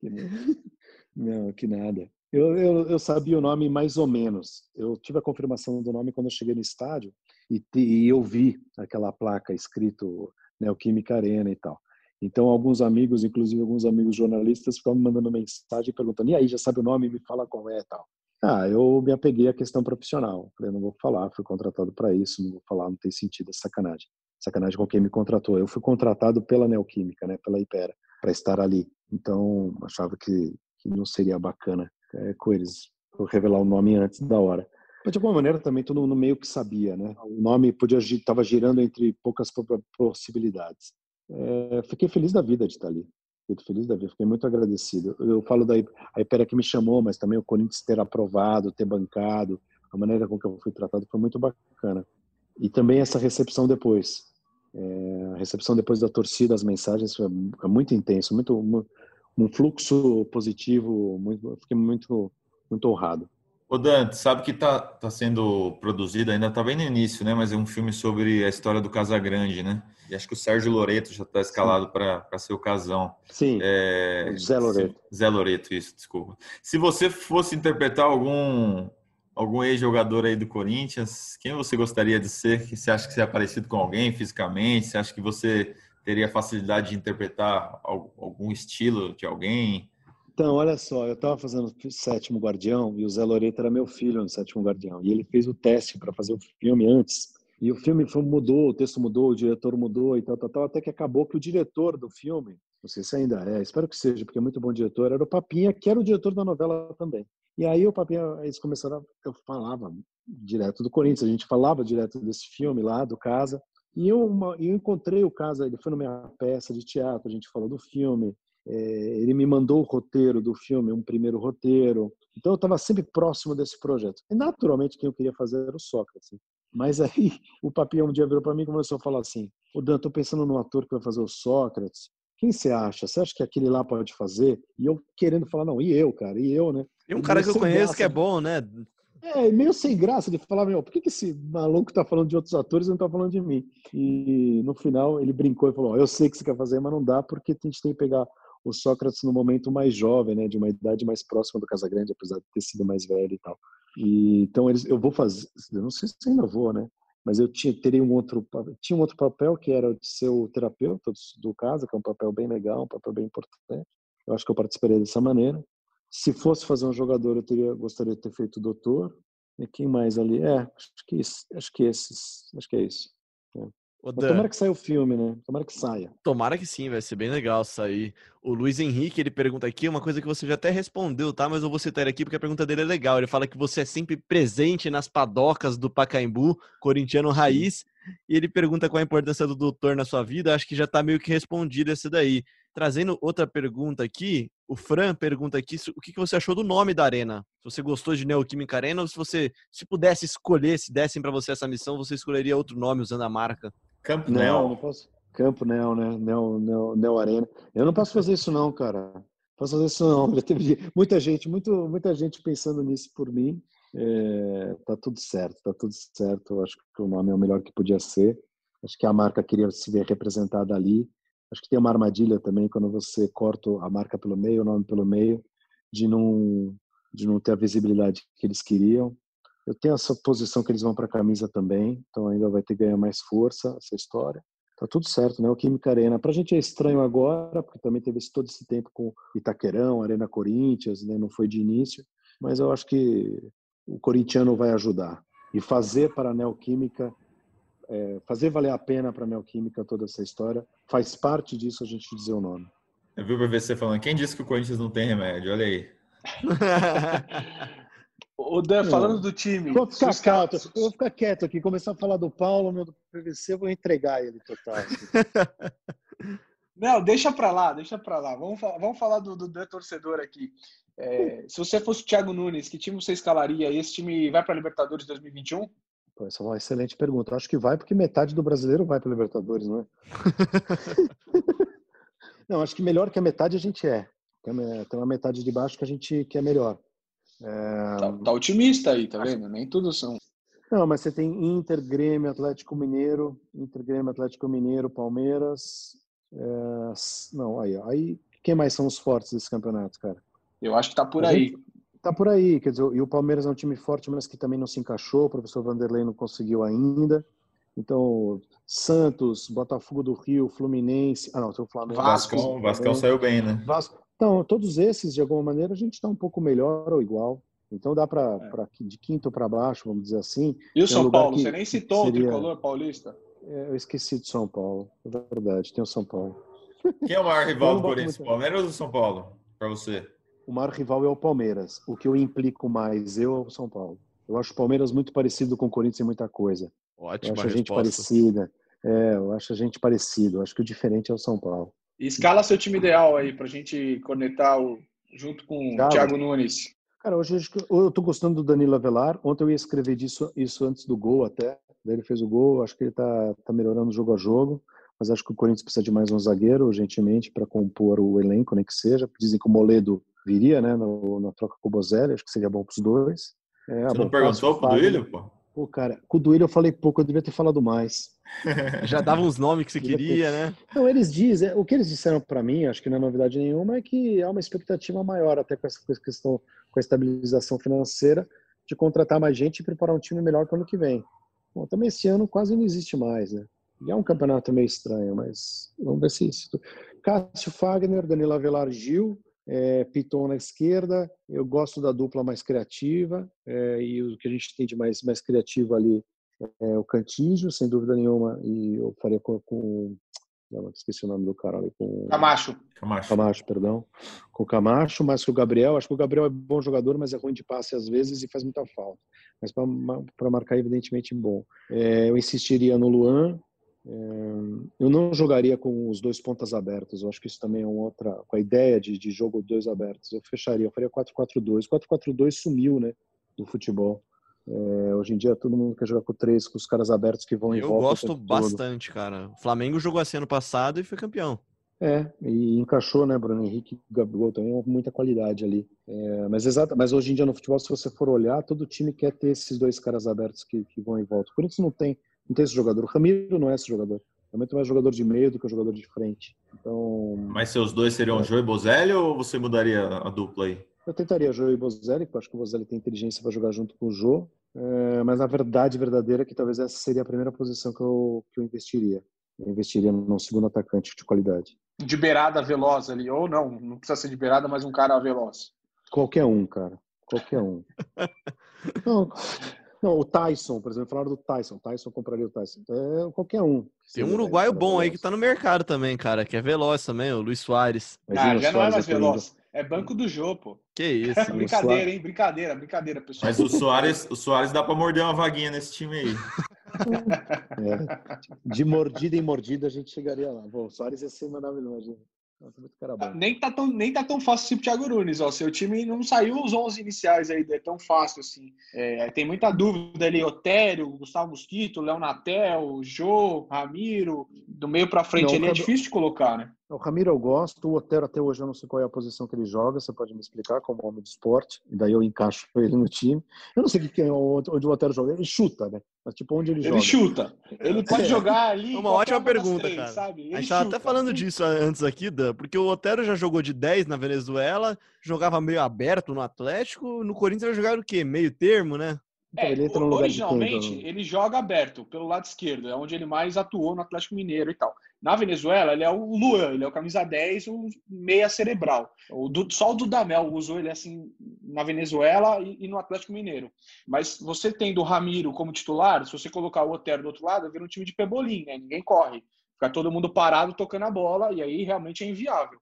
Não, que nada. Eu, eu, eu, sabia o nome mais ou menos. Eu tive a confirmação do nome quando eu cheguei no estádio e, e eu vi aquela placa escrito Neoquímica Arena e tal. Então, alguns amigos, inclusive alguns amigos jornalistas, ficavam me mandando mensagem perguntando: e aí, já sabe o nome? Me fala qual é tal. Ah, eu me apeguei à questão profissional. Falei: não vou falar, fui contratado para isso, não vou falar, não tem sentido, é sacanagem. Sacanagem com quem me contratou. Eu fui contratado pela Neoquímica, né, pela Ipera, para estar ali. Então, achava que, que não seria bacana é, com eles revelar o nome antes da hora. Mas, de alguma maneira, também todo mundo meio que sabia, né? O nome podia estava girando entre poucas possibilidades. É, fiquei feliz da vida de estar ali. Fiquei feliz da vida, fiquei muito agradecido. Eu falo da Ipera que me chamou, mas também o Corinthians ter aprovado, ter bancado, a maneira com que eu fui tratado foi muito bacana. E também essa recepção depois. É, a recepção depois da torcida, as mensagens, foi muito intenso, muito, um fluxo positivo, muito, fiquei muito, muito honrado. Ô Dante, sabe que está tá sendo produzido, ainda está bem no início, né? Mas é um filme sobre a história do Casagrande, né? E acho que o Sérgio Loreto já está escalado para ser o casão. Sim. É, Zé Loreto. Zé Loreto, isso, desculpa. Se você fosse interpretar algum algum ex-jogador aí do Corinthians, quem você gostaria de ser? Você acha que você é parecido com alguém fisicamente? Você acha que você teria facilidade de interpretar algum estilo de alguém? Então, olha só, eu estava fazendo o Sétimo Guardião e o Zé Loreto era meu filho no Sétimo Guardião. E ele fez o teste para fazer o filme antes. E o filme mudou, o texto mudou, o diretor mudou e tal, tal, tal, até que acabou que o diretor do filme, não sei se ainda é, espero que seja, porque é muito bom diretor, era o Papinha, que era o diretor da novela também. E aí o Papinha, eles começaram, eu falava direto do Corinthians, a gente falava direto desse filme lá, do Casa, e eu, eu encontrei o Casa, ele foi na minha peça de teatro, a gente falou do filme, é, ele me mandou o roteiro do filme, um primeiro roteiro. Então eu estava sempre próximo desse projeto. E naturalmente quem eu queria fazer era o Sócrates. Mas aí o Papinho um dia virou para mim e começou a falar assim: "O Dan, tô pensando no ator que vai fazer o Sócrates. Quem você acha? Você acha que aquele lá pode fazer?" E eu querendo falar: "Não, e eu, cara? E eu, né?" E um cara que eu conheço graça, que é bom, né? É, meio sem graça de falar, meu, por que, que esse maluco tá falando de outros atores e não tá falando de mim? E no final ele brincou e falou: Eu sei que você quer fazer, mas não dá porque a gente tem que pegar o Sócrates no momento mais jovem, né, de uma idade mais próxima do Casagrande, apesar de ter sido mais velho e tal. E, então eles, eu vou fazer, eu não sei se ainda vou, né, mas eu tinha, teria um outro, tinha um outro papel que era de ser o terapeuta do, caso, que é um papel bem legal, um papel bem importante. Eu acho que eu participaria dessa maneira. Se fosse fazer um jogador, eu teria, gostaria de ter feito o doutor. E quem mais ali? É, acho que, acho que esses, acho que é isso. É. Dan, tomara que saia o filme, né? Tomara que saia. Tomara que sim, vai ser bem legal sair. O Luiz Henrique, ele pergunta aqui uma coisa que você já até respondeu, tá? Mas eu vou citar ele aqui porque a pergunta dele é legal. Ele fala que você é sempre presente nas padocas do Pacaembu, corintiano raiz. E ele pergunta qual a importância do doutor na sua vida. Acho que já tá meio que respondido esse daí. Trazendo outra pergunta aqui, o Fran pergunta aqui o que você achou do nome da arena. Se você gostou de Neoquímica Arena ou se você, se pudesse escolher, se dessem para você essa missão, você escolheria outro nome usando a marca? Campo Neo. Não, não posso. Campo Neo, né? Neo, Neo, Neo Arena. Eu não posso fazer isso não, cara. Não posso fazer isso não. Já teve muita gente, muito, muita gente pensando nisso por mim. É, tá tudo certo, tá tudo certo. Eu acho que o nome é o melhor que podia ser. Acho que a marca queria se ver representada ali. Acho que tem uma armadilha também quando você corta a marca pelo meio, o nome pelo meio, de não de não ter a visibilidade que eles queriam. Eu tenho essa posição que eles vão para a camisa também, então ainda vai ter que ganhar mais força essa história. Tá tudo certo, né? O Química Arena. Para a gente é estranho agora, porque também teve todo esse tempo com Itaquerão, Arena Corinthians, né? Não foi de início, mas eu acho que o corintiano vai ajudar. E fazer para a Neoquímica é, fazer valer a pena para a Neoquímica toda essa história. Faz parte disso a gente dizer o nome. Eu vi o PVC falando, quem disse que o Corinthians não tem remédio? Olha aí. o Dan, falando do time. Vou ficar quieto, eu vou ficar quieto aqui. Começar a falar do Paulo, meu do PVC, eu vou entregar ele total. Não, deixa para lá, deixa para lá. Vamos, vamos falar do, do, do torcedor aqui. É, se você fosse o Thiago Nunes, que time você escalaria? E esse time vai para a Libertadores 2021? essa é uma excelente pergunta. Eu acho que vai porque metade do brasileiro vai para Libertadores, não é? não, acho que melhor que a metade a gente é. Tem uma metade de baixo que a gente que é melhor. É... Tá, tá, otimista aí, tá vendo? Nem tudo são. Não, mas você tem Inter, Grêmio, Atlético Mineiro, Inter, Grêmio, Atlético Mineiro, Palmeiras. É... Não, aí, aí quem mais são os fortes desse campeonato, cara? Eu acho que tá por aí. Tá por aí, quer dizer, e o Palmeiras é um time forte, mas que também não se encaixou, o professor Vanderlei não conseguiu ainda. Então, Santos, Botafogo do Rio, Fluminense. Ah, não, tem o Flamengo. Vasco, Vasco Vascão saiu bem, né? Vasco. Então, todos esses, de alguma maneira, a gente está um pouco melhor ou igual. Então dá para é. de quinto para baixo, vamos dizer assim. E o São um Paulo? Você nem citou seria... o tricolor paulista? É, eu esqueci de São Paulo, é verdade, tem o São Paulo. Quem é o maior rival do Corinthians? Palmeiras ou São Paulo? Para você? O maior rival é o Palmeiras. O que eu implico mais, eu é o São Paulo. Eu acho o Palmeiras muito parecido com o Corinthians em muita coisa. Ótimo. Eu acho a gente parecida. É, eu acho a gente parecido. Eu acho que o diferente é o São Paulo. E escala seu time ideal aí para a gente conectar o, junto com o Thiago Nunes. Cara, hoje eu tô gostando do Danilo Avelar. Ontem eu ia escrever disso, isso antes do gol até. Daí ele fez o gol. Acho que ele tá, tá melhorando jogo a jogo. Mas acho que o Corinthians precisa de mais um zagueiro, urgentemente, para compor o elenco, nem que seja. Dizem que o Moledo viria, né, no, na troca com o Bozelli. Acho que seria bom para os dois. É, Você bom, não perguntou pro Duílio, pô? Pô, cara, com o Duílio eu falei pouco, eu devia ter falado mais. Já dava uns nomes que você queria, né? Não, eles dizem, o que eles disseram para mim, acho que não é novidade nenhuma, é que há uma expectativa maior, até com essa questão, com a estabilização financeira, de contratar mais gente e preparar um time melhor para o ano que vem. Bom, também esse ano quase não existe mais, né? E é um campeonato meio estranho, mas vamos ver se isso. Cássio Fagner, Danilo Avelar Gil, é, Piton na esquerda. Eu gosto da dupla mais criativa é, e o que a gente tem de mais, mais criativo ali é o Cantígio, sem dúvida nenhuma. E eu faria com, com não, esqueci o nome do cara ali. Com... Camacho. Camacho. Camacho, perdão. Com o Camacho, mas que o Gabriel. Acho que o Gabriel é bom jogador, mas é ruim de passe às vezes e faz muita falta. Mas para marcar, evidentemente, bom. É, eu insistiria no Luan, eu não jogaria com os dois pontas abertos. Eu acho que isso também é uma outra. Com a ideia de, de jogo dois abertos, eu fecharia. Eu faria 4-4-2. 4-4-2 sumiu, né? Do futebol. É, hoje em dia todo mundo quer jogar com três, com os caras abertos que vão em eu volta. Eu gosto bastante, cara. O Flamengo jogou assim ano passado e foi campeão. É, e encaixou, né, Bruno Henrique e Gabriel também, muita qualidade ali. É, mas exato, mas hoje em dia no futebol, se você for olhar, todo time quer ter esses dois caras abertos que, que vão em volta. Por isso não tem não tem esse jogador. O Ramiro não é esse jogador. É muito mais jogador de meio do que jogador de frente. Então, Mas seus dois seriam é. Joe e Bozelli ou você mudaria a dupla aí? Eu tentaria Joe e Bozelli, porque eu acho que o Bozelli tem inteligência para jogar junto com o Jô. É, mas a verdade verdadeira é que talvez essa seria a primeira posição que eu, que eu investiria. Eu investiria num segundo atacante de qualidade. De beirada veloz ali, ou não, não precisa ser de beirada, mas um cara veloz. Qualquer um, cara. Qualquer um. não, não, o Tyson, por exemplo, falaram do Tyson. Tyson compraria o Tyson. É qualquer um. Tem um uruguaio bom aí que tá no mercado também, cara, que é veloz também, o Luiz Soares. Ah, já não é mais veloz. É banco do jogo, pô. Que isso. brincadeira, hein? Brincadeira, brincadeira, pessoal. Mas o Soares, o Soares dá para morder uma vaguinha nesse time aí. É. De mordida em mordida a gente chegaria lá. Bom, o Soares ia ser maravilhoso. Ah, nem tá, tão, nem tá tão fácil tipo Thiago Nunes, ó. Seu time não saiu os 11 iniciais aí, é tão fácil assim. É, tem muita dúvida ali: Otério, Gustavo Mosquito, Léo Natel, Jô, Ramiro. Do meio para frente não, ele é difícil de colocar, né? O Ramiro eu gosto, o Otero até hoje eu não sei qual é a posição que ele joga, você pode me explicar como homem de esporte, e daí eu encaixo ele no time. Eu não sei que, é onde o Otero joga, ele chuta, né? Mas tipo, onde ele, ele joga? Ele chuta. Ele pode é. jogar ali. Uma ótima pergunta, três, cara. Sabe? A gente tava até falando disso antes aqui, Dan, porque o Otero já jogou de 10 na Venezuela, jogava meio aberto no Atlético, no Corinthians vai jogar o quê? Meio termo, né? Então, é, ele entra no originalmente, quem, então? ele joga aberto, pelo lado esquerdo, é onde ele mais atuou no Atlético Mineiro e tal. Na Venezuela, ele é o Luan, ele é o camisa 10, o meia cerebral. O do, só o Dudamel usou ele assim na Venezuela e, e, no Atlético Mineiro. Mas você tendo o Ramiro como titular, se você colocar o Otero do outro lado, vira um time de pebolim, né? Ninguém corre. Fica todo mundo parado tocando a bola e aí realmente é inviável.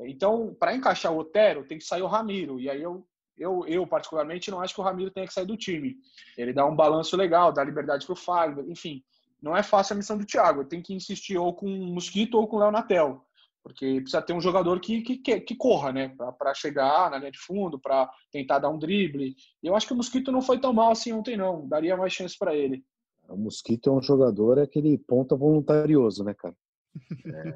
Então, para encaixar o Otero, tem que sair o Ramiro. E aí eu, eu, eu, particularmente, não acho que o Ramiro tenha que sair do time. Ele dá um balanço legal, dá liberdade para o Fagner, enfim não é fácil a missão do Thiago. Ele tem que insistir ou com o Mosquito ou com o Léo Natel. Porque precisa ter um jogador que, que, que corra, né? Para chegar na linha de fundo, para tentar dar um drible. E eu acho que o Mosquito não foi tão mal assim ontem, não. Daria mais chance para ele. O Mosquito é um jogador, é aquele ponta voluntarioso, né, cara? É...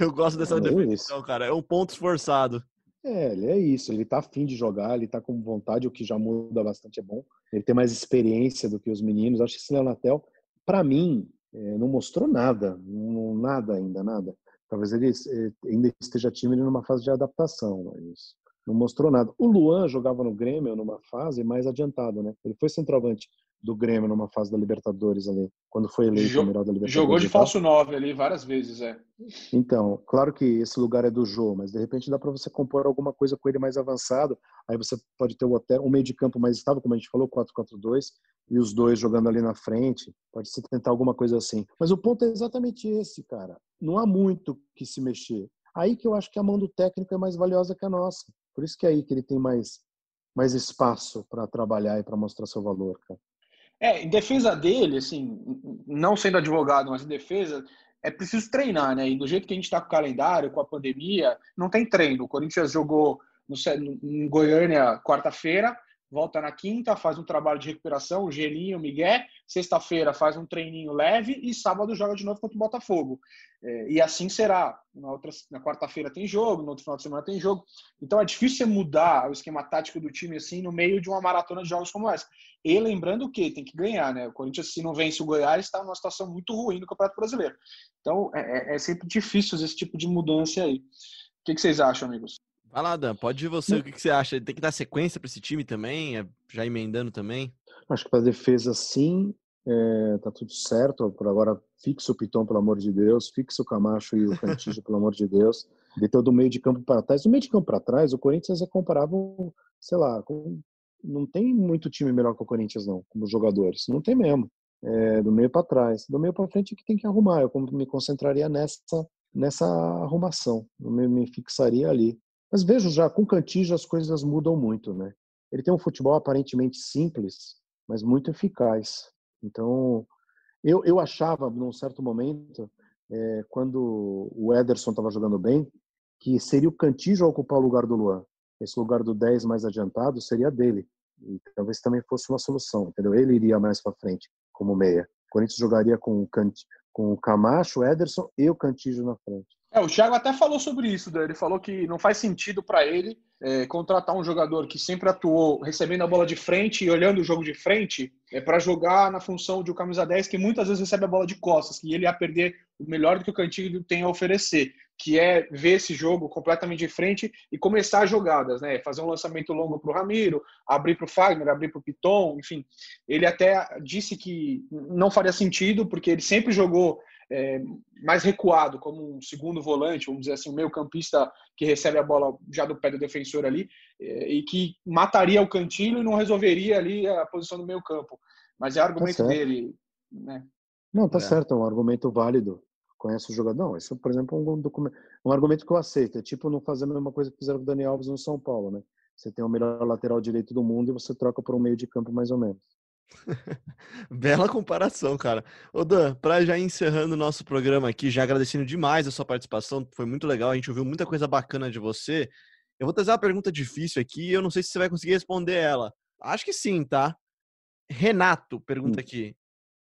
eu gosto dessa é definição, isso. cara. É um ponto esforçado. É, ele é isso. Ele tá afim de jogar, ele tá com vontade, o que já muda bastante, é bom. Ele tem mais experiência do que os meninos. Acho que esse Leonatel, para mim, é, não mostrou nada, não, nada ainda, nada. Talvez ele é, ainda esteja tímido numa fase de adaptação, mas não mostrou nada. O Luan jogava no Grêmio numa fase mais adiantada, né? Ele foi centroavante do Grêmio numa fase da Libertadores ali, quando foi eleito o melhor da Libertadores. Jogou de falso 9 ali várias vezes, é. Então, claro que esse lugar é do Jô, mas de repente dá para você compor alguma coisa com ele mais avançado. Aí você pode ter o um meio de campo mais estável, como a gente falou, 4-4-2, e os dois jogando ali na frente. Pode se tentar alguma coisa assim. Mas o ponto é exatamente esse, cara. Não há muito que se mexer. Aí que eu acho que a mão do técnico é mais valiosa que a nossa. Por isso que é aí que ele tem mais mais espaço para trabalhar e para mostrar seu valor, cara. É, em defesa dele, assim, não sendo advogado, mas em defesa, é preciso treinar, né? E do jeito que a gente está com o calendário, com a pandemia, não tem treino. O Corinthians jogou no, em Goiânia quarta-feira, volta na quinta, faz um trabalho de recuperação, o Gelinho, o Miguel, sexta-feira faz um treininho leve e sábado joga de novo contra o Botafogo. É, e assim será. Na, outra, na quarta-feira tem jogo, no outro final de semana tem jogo. Então é difícil mudar o esquema tático do time assim no meio de uma maratona de jogos como essa. E lembrando que tem que ganhar, né? O Corinthians, se não vence o Goiás, está numa situação muito ruim no Campeonato Brasileiro. Então é, é, é sempre difícil esse tipo de mudança aí. O que, que vocês acham, amigos? Vai lá, Dan, pode ir você. O que, que você acha? Tem que dar sequência para esse time também? É, já emendando também? Acho que para defesa, sim. É, tá tudo certo. Por agora, fixa o Piton, pelo amor de Deus. Fixa o Camacho e o Cantillo, pelo amor de Deus. De todo o meio de campo para trás. Do meio de campo para trás, o Corinthians é comparável, sei lá, com... não tem muito time melhor que o Corinthians, não, como jogadores. Não tem mesmo. É, do meio para trás. Do meio para frente é que tem que arrumar. Eu me concentraria nessa, nessa arrumação. Eu me, me fixaria ali. Mas vejo já, com Cantígio as coisas mudam muito, né? Ele tem um futebol aparentemente simples, mas muito eficaz. Então, eu, eu achava, num certo momento, é, quando o Ederson estava jogando bem, que seria o Cantígio a ocupar o lugar do Luan. Esse lugar do 10 mais adiantado seria dele. E talvez também fosse uma solução, entendeu? Ele iria mais para frente, como meia. O Corinthians jogaria com o, Cant... com o Camacho, o Ederson e o Cantígio na frente. É, o Thiago até falou sobre isso, né? ele falou que não faz sentido para ele é, contratar um jogador que sempre atuou recebendo a bola de frente e olhando o jogo de frente é, para jogar na função de um camisa 10 que muitas vezes recebe a bola de costas, que ele ia perder o melhor do que o Cantilho tem a oferecer, que é ver esse jogo completamente de frente e começar as jogadas, né? Fazer um lançamento longo para o Ramiro, abrir para o Fagner, abrir para o Piton, enfim. Ele até disse que não faria sentido, porque ele sempre jogou é, mais recuado, como um segundo volante, vamos dizer assim, um meio campista que recebe a bola já do pé do defensor ali, é, e que mataria o Cantilho e não resolveria ali a posição do meio campo. Mas é argumento tá dele, né? Não, tá é. certo, é um argumento válido. Conhece o jogador? Não, isso, por exemplo, é um, documento, um argumento que eu aceito. É tipo não fazer a mesma coisa que fizeram com o Daniel Alves no São Paulo, né? Você tem o melhor lateral direito do mundo e você troca por um meio de campo mais ou menos. Bela comparação, cara. Ô Dan, para já encerrando o nosso programa aqui, já agradecendo demais a sua participação, foi muito legal, a gente ouviu muita coisa bacana de você. Eu vou trazer uma pergunta difícil aqui e eu não sei se você vai conseguir responder ela. Acho que sim, tá? Renato pergunta hum. aqui: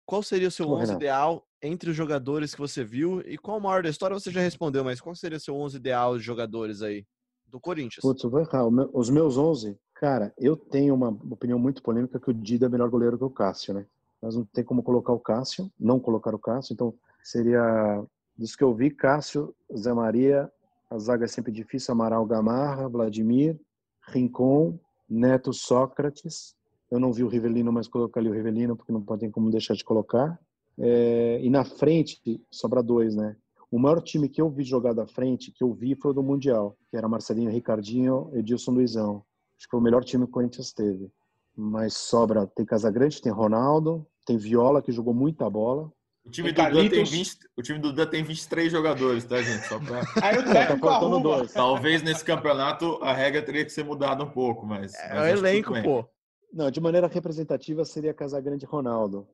qual seria o seu 11 ideal entre os jogadores que você viu e qual o maior da história você já respondeu, mas qual seria o seu 11 ideal de jogadores aí do Corinthians? Putz, eu vou errar. Os meus 11, Cara, eu tenho uma opinião muito polêmica que o Dida é melhor goleiro que o Cássio, né? Mas não tem como colocar o Cássio, não colocar o Cássio, então seria dos que eu vi, Cássio, Zé Maria, a zaga é sempre difícil, Amaral Gamarra, Vladimir, Rincon, Neto Sócrates. Eu não vi o Rivelino, mas colocaria o Rivelino, porque não pode como deixar de colocar. É, e na frente, sobra dois, né? O maior time que eu vi jogar da frente, que eu vi, foi o do Mundial, que era Marcelinho Ricardinho, Edilson Luizão. Acho que foi o melhor time que o Corinthians teve. Mas sobra, tem Casagrande, tem Ronaldo, tem Viola, que jogou muita bola. O time, do Dan tem 20, o time do Dan tem 23 jogadores, tá, gente? Só pra... Aí o técnico tá dois. Talvez nesse campeonato a regra teria que ser mudada um pouco, mas... É o elenco, pô. Não, de maneira representativa seria Casagrande Ronaldo.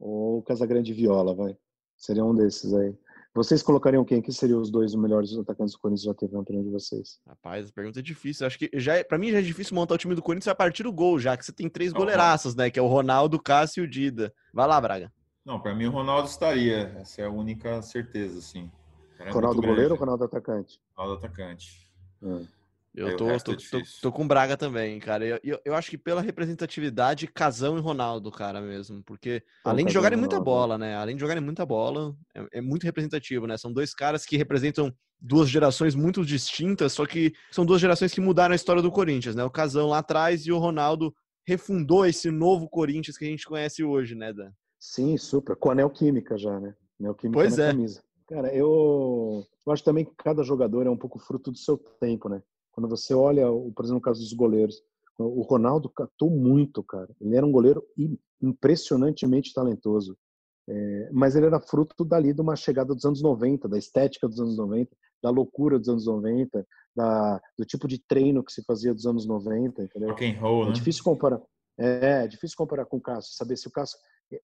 Ou Casagrande Viola, vai. Seria um desses aí. Vocês colocariam quem? Que seriam os dois melhores atacantes do Corinthians já teve na opinião de vocês? Rapaz, a pergunta é difícil. Acho que já, é, para mim já é difícil montar o time do Corinthians a partir do gol, já que você tem três goleiraços, né? Que é o Ronaldo, o Cássio e o Dida. Vai lá, Braga. Não, para mim o Ronaldo estaria. Essa é a única certeza, sim. Ronaldo goleiro ou Ronaldo atacante? Ronaldo atacante. Hum. Eu tô, tô, é tô, tô, com Braga também, cara. Eu, eu, eu, acho que pela representatividade, Casão e Ronaldo, cara, mesmo. Porque além de jogarem muita bola, né? Além de jogarem muita bola, é, é, muito representativo, né? São dois caras que representam duas gerações muito distintas, só que são duas gerações que mudaram a história do Corinthians, né? O Casão lá atrás e o Ronaldo refundou esse novo Corinthians que a gente conhece hoje, né, Dan? Sim, super. Com a Neoquímica já, né? Neoquímica pois na é. camisa. Cara, eu, eu acho também que cada jogador é um pouco fruto do seu tempo, né? Quando você olha, por exemplo, no caso dos goleiros, o Ronaldo catou muito, cara. Ele era um goleiro impressionantemente talentoso. É, mas ele era fruto dali de uma chegada dos anos 90, da estética dos anos 90, da loucura dos anos 90, da, do tipo de treino que se fazia dos anos 90, entendeu? Rock and roll, é né? difícil comparar. É, é difícil comparar com o Cássio, saber se o Cássio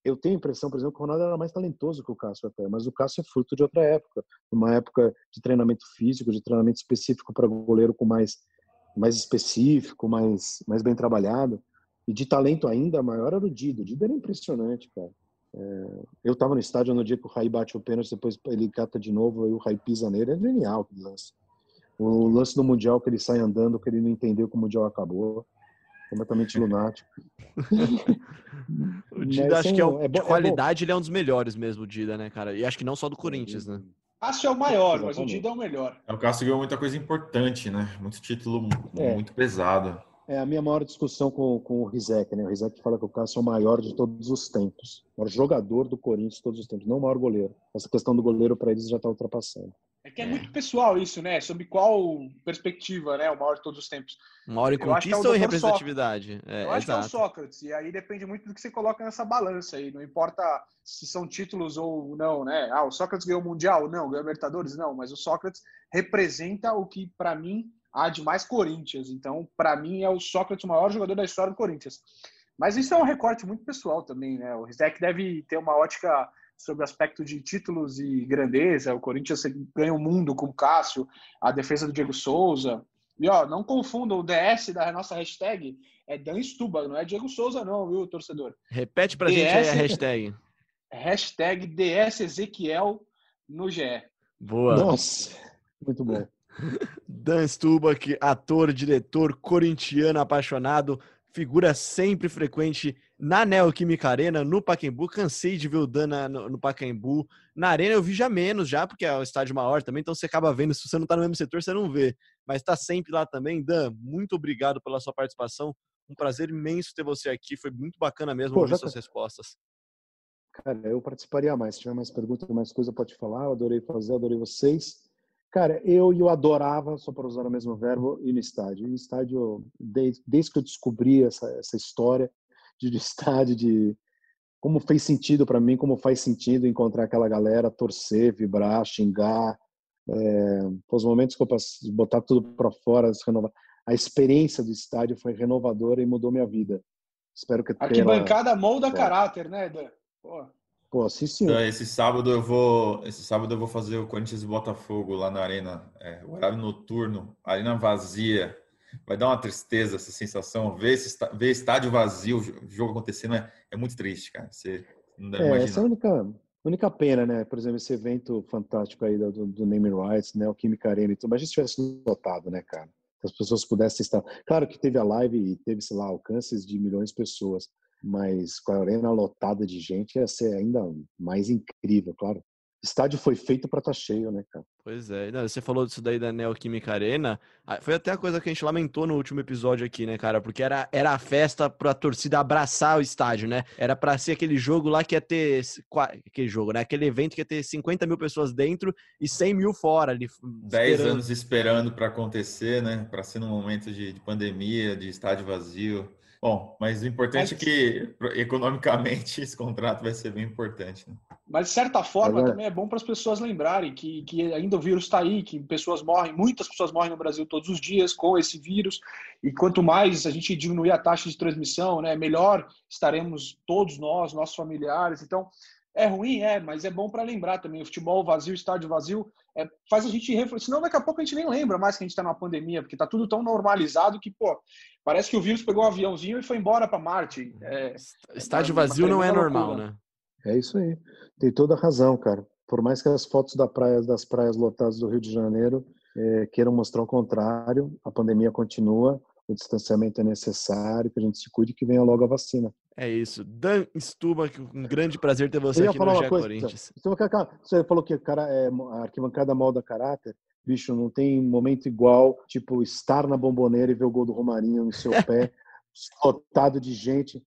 eu tenho a impressão, por exemplo, que o Ronaldo era mais talentoso que o Cássio até, mas o Cássio é fruto de outra época, uma época de treinamento físico, de treinamento específico para goleiro com mais mais específico, mais mais bem trabalhado. E de talento ainda maior era o Dido. O Dido era impressionante, cara. É, eu estava no estádio no dia que o Raí bate o pênalti, depois ele cata de novo e o Raí pisa nele. É genial aquele lance. O lance do Mundial que ele sai andando, que ele não entendeu que o Mundial acabou completamente lunático. o Dida, acho que é, o, é de qualidade, é ele é um dos melhores mesmo, o Dida, né, cara? E acho que não só do Corinthians, né? Cássio é o maior, mas o Dida é o melhor. É, o Cássio ganhou muita coisa importante, né? Muito título é. muito pesado. É a minha maior discussão com, com o Rizek, né? O Rizek fala que o Cássio é o maior de todos os tempos. O maior jogador do Corinthians de todos os tempos, não o maior goleiro. Essa questão do goleiro para eles já está ultrapassando. É que é, muito pessoal isso, né? Sobre qual perspectiva, né? O maior de todos os tempos. Maior em é conquista é ou em representatividade? É, eu acho exato. que é o Sócrates. E aí depende muito do que você coloca nessa balança aí. Não importa se são títulos ou não, né? Ah, o Sócrates ganhou o Mundial? Não. Ganhou o Libertadores? Não. Mas o Sócrates representa o que, para mim, há de mais Corinthians. Então, para mim, é o Sócrates o maior jogador da história do Corinthians. Mas isso é um recorte muito pessoal também, né? O Rizek deve ter uma ótica sobre o aspecto de títulos e grandeza. O Corinthians ganha o mundo com o Cássio, a defesa do Diego Souza. E ó, não confundam o DS da nossa hashtag, é Dan Stuba, não é Diego Souza, não, viu, torcedor? Repete pra DS, gente aí a hashtag. Hashtag DS Ezequiel no GE. Boa. Nossa, muito bom. Dan Stubach, ator, diretor, corintiano apaixonado, figura sempre frequente na Neoquímica Arena, no Pacaembu. Cansei de ver o Dan no, no Pacaembu. Na Arena eu vi já menos, já, porque é o estádio maior também, então você acaba vendo. Se você não tá no mesmo setor, você não vê. Mas tá sempre lá também. Dan, muito obrigado pela sua participação. Um prazer imenso ter você aqui. Foi muito bacana mesmo Pô, ouvir suas tá... respostas. Cara, eu participaria mais. Se tiver mais perguntas, mais coisa, pode falar. Eu adorei fazer, adorei vocês. Cara, eu eu adorava, só para usar o mesmo verbo, ir no estádio. Ir no estádio, desde, desde que eu descobri essa, essa história de, de estádio, de como fez sentido para mim, como faz sentido encontrar aquela galera, torcer, vibrar, xingar. É, os momentos que eu passei, botar tudo para fora, renovar. A experiência do estádio foi renovadora e mudou minha vida. Espero que a bancada molda caráter, né, Dan? Pô. Pô, sim, sim. Então, esse sábado eu vou, esse sábado eu vou fazer o Corinthians e Botafogo lá na arena, é, horário noturno, arena vazia. Vai dar uma tristeza essa sensação, ver esse ver estádio vazio, jogo acontecendo é, é muito triste, cara. Você não deve é, imaginar. Essa é a única, única pena, né? Por exemplo, esse evento fantástico aí do, do Name Rights, né? O Química Arena e tudo, mas a gente tivesse lotado, né, cara? Que as pessoas pudessem estar. Claro que teve a live e teve, sei lá, alcances de milhões de pessoas mas com a arena lotada de gente ia ser ainda mais incrível, claro. O estádio foi feito para estar tá cheio, né, cara? Pois é. Não, você falou disso daí da Neoquímica Arena. Foi até a coisa que a gente lamentou no último episódio aqui, né, cara? Porque era, era a festa pra torcida abraçar o estádio, né? Era pra ser aquele jogo lá que ia ter. Aquele jogo, né? Aquele evento que ia ter 50 mil pessoas dentro e 100 mil fora. Ali, 10 anos esperando para acontecer, né? Para ser num momento de, de pandemia, de estádio vazio. Bom, mas o importante mas... é que economicamente esse contrato vai ser bem importante. Né? Mas de certa forma também é bom para as pessoas lembrarem que, que ainda o vírus está aí, que pessoas morrem, muitas pessoas morrem no Brasil todos os dias com esse vírus, e quanto mais a gente diminuir a taxa de transmissão, né, melhor estaremos todos nós, nossos familiares. Então, é ruim, é, mas é bom para lembrar também. O futebol vazio, estádio vazio, é, faz a gente refletir. Senão, daqui a pouco a gente nem lembra mais que a gente está numa pandemia, porque está tudo tão normalizado que, pô, parece que o vírus pegou um aviãozinho e foi embora para Marte. É, estádio é vazio não é normal, né? É isso aí. Tem toda a razão, cara. por mais que as fotos da praia, das praias lotadas do Rio de Janeiro é, queiram mostrar o contrário, a pandemia continua, o distanciamento é necessário, que a gente se cuide e que venha logo a vacina. É isso. Dan Stuba, um grande prazer ter você aqui no GE Corinthians. Você falou que cara, é, a arquibancada molda caráter. Bicho, não tem momento igual, tipo, estar na bomboneira e ver o gol do Romarinho no seu pé, lotado de gente.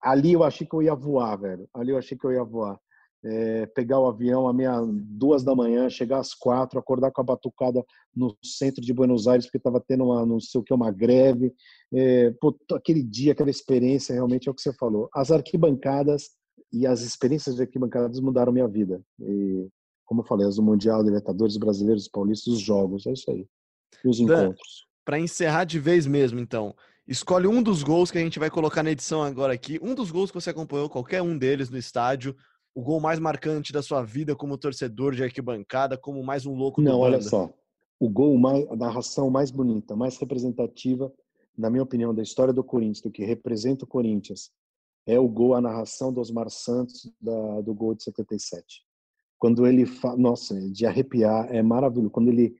Ali eu achei que eu ia voar, velho. Ali eu achei que eu ia voar é, pegar o avião à meia duas da manhã, chegar às quatro, acordar com a batucada no centro de Buenos Aires porque estava tendo uma não sei o que uma greve, é, pô, aquele dia, aquela experiência realmente é o que você falou. As arquibancadas e as experiências de arquibancadas mudaram minha vida. E, como eu falei, as do Mundial, Libertadores, Brasileiros, Paulistas, os jogos, é isso aí. E os encontros. Para encerrar de vez mesmo, então, escolhe um dos gols que a gente vai colocar na edição agora aqui, um dos gols que você acompanhou, qualquer um deles no estádio, o gol mais marcante da sua vida como torcedor de arquibancada, como mais um louco Não, olha só. O gol mais, a narração mais bonita, mais representativa, na minha opinião, da história do Corinthians, do que representa o Corinthians, é o gol, a narração do Osmar Santos da, do gol de 77. Quando ele fala, nossa, de arrepiar, é maravilhoso. Quando ele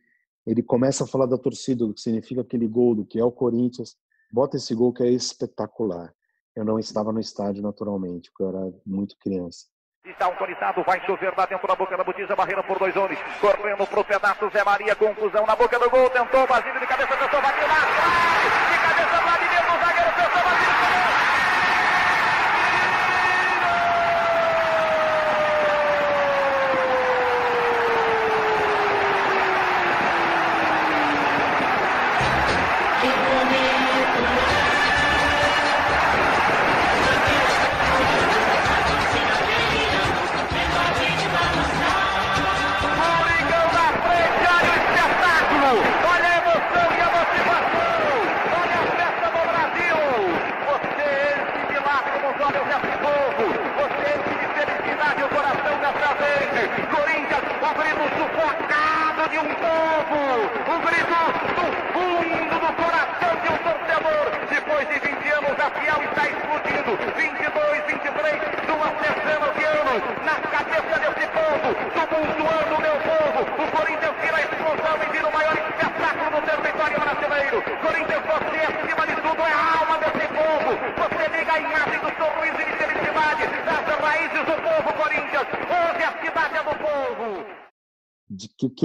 ele começa a falar da torcida, do que significa aquele gol, do que é o Corinthians, bota esse gol que é espetacular. Eu não estava no estádio naturalmente, porque eu era muito criança. Está autorizado, vai chover lá dentro da boca da botija, barreira por dois homens. Correndo pro pedaço, Zé Maria, confusão na boca do gol, tentou, Basílio de cabeça, tentou, bateu lá, de cabeça, Vladimir, do zagueiro,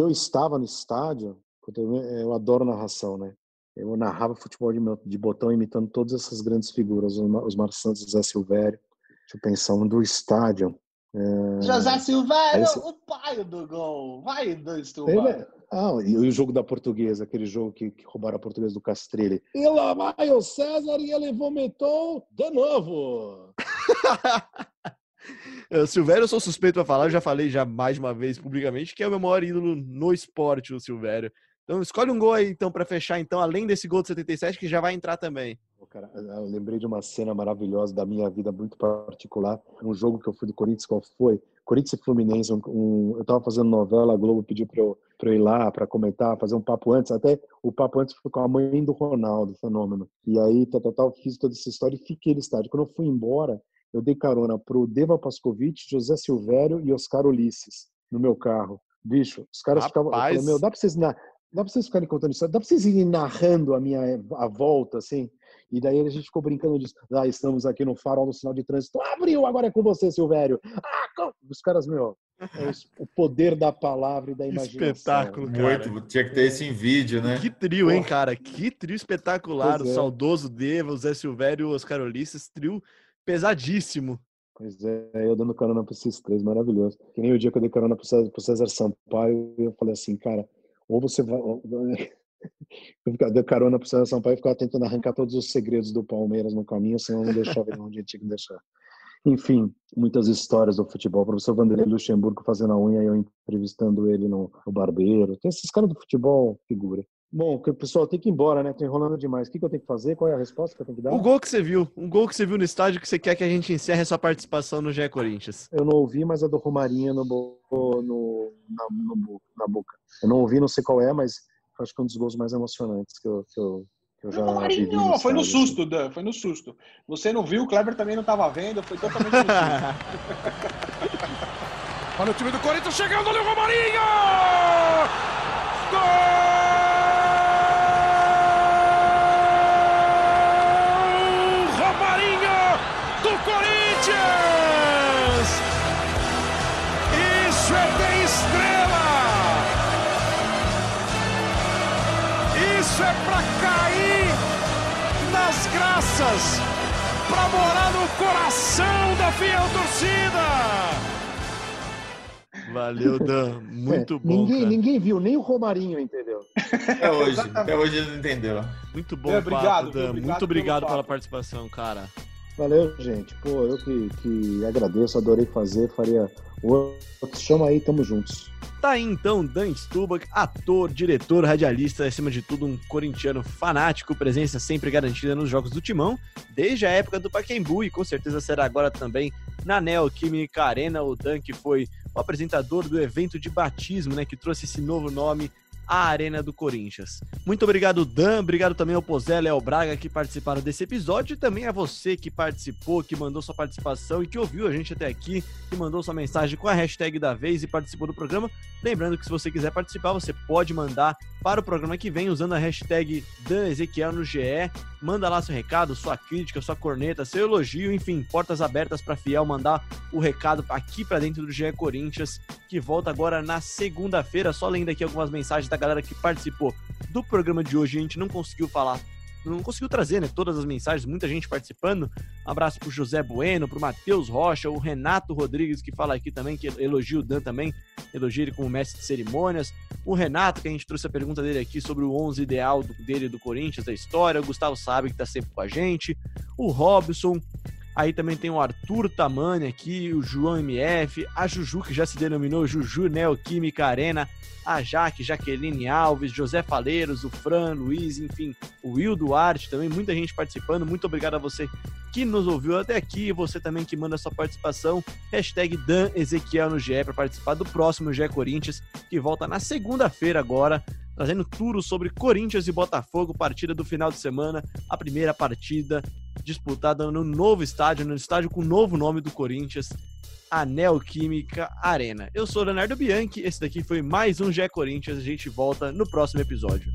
eu estava no estádio, eu adoro narração, né? Eu narrava futebol de, botão imitando todas essas grandes figuras, os Marcos Santos, José Silvério. Deixa eu pensar, um do estádio. É... José Silvério, Esse... o pai do gol. Vai, do Stubão. É... Ah, e o jogo da portuguesa, aquele jogo que, que roubaram a portuguesa do Castrilli. E lá vai o César e ele vomitou de novo. Uh, Silvério, eu sou suspeito para falar, eu já falei já mais uma vez publicamente que é o meu maior ídolo no esporte, o Silvério. Então escolhe um gol aí então para fechar então, além desse gol de 77 que já vai entrar também. Cara, eu lembrei de uma cena maravilhosa da minha vida muito particular, um jogo que eu fui do Corinthians, qual foi? Corinthians e Fluminense, um, um, eu estava fazendo novela, a Globo pediu para eu, eu ir lá para comentar, fazer um papo antes, até o papo antes foi com a mãe do Ronaldo, fenômeno. E aí, tal, tal, tal, fiz toda essa história e fiquei no estádio. Quando eu fui embora, eu dei carona pro Deva Pascovitch, José Silvério e Oscar Ulisses no meu carro. Bicho, os caras Rapaz. ficavam. Eu falei, meu, dá pra vocês, na, dá pra vocês ficarem contando isso? Dá pra vocês irem narrando a minha a volta, assim? E daí a gente ficou brincando disso. Ah, estamos aqui no farol no sinal de trânsito. Abriu, agora é com você, Silvério. Ah, os caras, meu, é o poder da palavra e da imaginação. Espetáculo, cara. Muito, tinha que ter isso em vídeo, né? Que trio, hein, cara? Que trio espetacular. Pois o é. saudoso Deva, o Zé Silvério e o Oscar Ulisses. Trio pesadíssimo. Pois é, eu dando carona para esses três, maravilhoso. Que nem o dia que eu dei carona pro César, Sampaio, eu falei assim, cara, ou você vai. Eu dei carona pro César Sampaio e ficava tentando arrancar todos os segredos do Palmeiras no caminho, senão não deixava ele onde tinha que deixar. Enfim, muitas histórias do futebol. O professor Vanderlei Luxemburgo fazendo a unha e eu entrevistando ele no, no barbeiro. Tem esses caras do futebol, figura. Bom, pessoal, tem que ir embora, né? Tô enrolando demais. O que, que eu tenho que fazer? Qual é a resposta que eu tenho que dar? O gol que você viu. Um gol que você viu no estádio que você quer que a gente encerre a sua participação no GE Corinthians. Eu não ouvi, mas a do Romarinho no, no, na, no, na boca. Eu não ouvi, não sei qual é, mas acho que é um dos gols mais emocionantes que eu, que eu, que eu já Romarinho, vi. No foi no susto, Dan, foi no susto. Você não viu, o Kleber também não estava vendo, foi totalmente no susto. Olha o time do Corinthians chegando ali o Romarinho! Gol! Nas graças, pra morar no coração da fiel torcida! Valeu, Dan. Muito É, bom. ninguém, cara. ninguém viu, nem o Romarinho entendeu. Até hoje, até hoje ele não entendeu. Muito bom, É, obrigado, papo? Dan. Obrigado Muito obrigado papo. pela participação, cara. Valeu, gente. Pô, eu que, que agradeço, adorei fazer, faria outro. Chama aí, tamo juntos. Tá aí então Dan Stubach, ator, diretor, radialista, acima de tudo um corintiano fanático, presença sempre garantida nos jogos do Timão, desde a época do Pacaembu e com certeza será agora também na Neoquímica Arena. O Dan que foi o apresentador do evento de batismo, né, que trouxe esse novo nome à Arena do Corinthians. Muito obrigado, Dan. Obrigado também ao Pozé, Léo Braga, que participaram desse episódio. E também a você que participou, que mandou sua participação e que ouviu a gente até aqui, que mandou sua mensagem com a hashtag da vez e participou do programa. Lembrando que se você quiser participar, você pode mandar para o programa que vem usando a hashtag Dan Ezequiel no GE. Manda lá seu recado, sua crítica, sua corneta, seu elogio, enfim, portas abertas para Fiel mandar o recado aqui para dentro do GE Corinthians, que volta agora na segunda-feira. Só lendo aqui algumas mensagens da galera que participou do programa de hoje, a gente não conseguiu falar não conseguiu trazer, né, todas as mensagens, muita gente participando. Um abraço pro José Bueno, pro Matheus Rocha, o Renato Rodrigues, que fala aqui também, que elogia o Dan também, elogia ele como mestre de cerimônias. O Renato, que a gente trouxe a pergunta dele aqui sobre o 11 ideal do- dele do Corinthians, da história. O Gustavo Sabe, que tá sempre com a gente. O Robson. Aí também tem o Arthur Tamani aqui, o João MF, a Juju, que já se denominou Juju Neoquímica Arena, a Jaque, Jaqueline Alves, José Faleiros, o Fran, Luiz, enfim, o Will Duarte também, muita gente participando. Muito obrigado a você que nos ouviu até aqui você também que manda sua participação. Hashtag Dan Ezequiel no GE para participar do próximo GE Corinthians, que volta na segunda-feira agora, trazendo tudo sobre Corinthians e Botafogo, partida do final de semana, a primeira partida disputada no novo estádio, no estádio com o novo nome do Corinthians, a Neoquímica Arena. Eu sou Leonardo Bianchi, esse daqui foi mais um GE Corinthians, a gente volta no próximo episódio.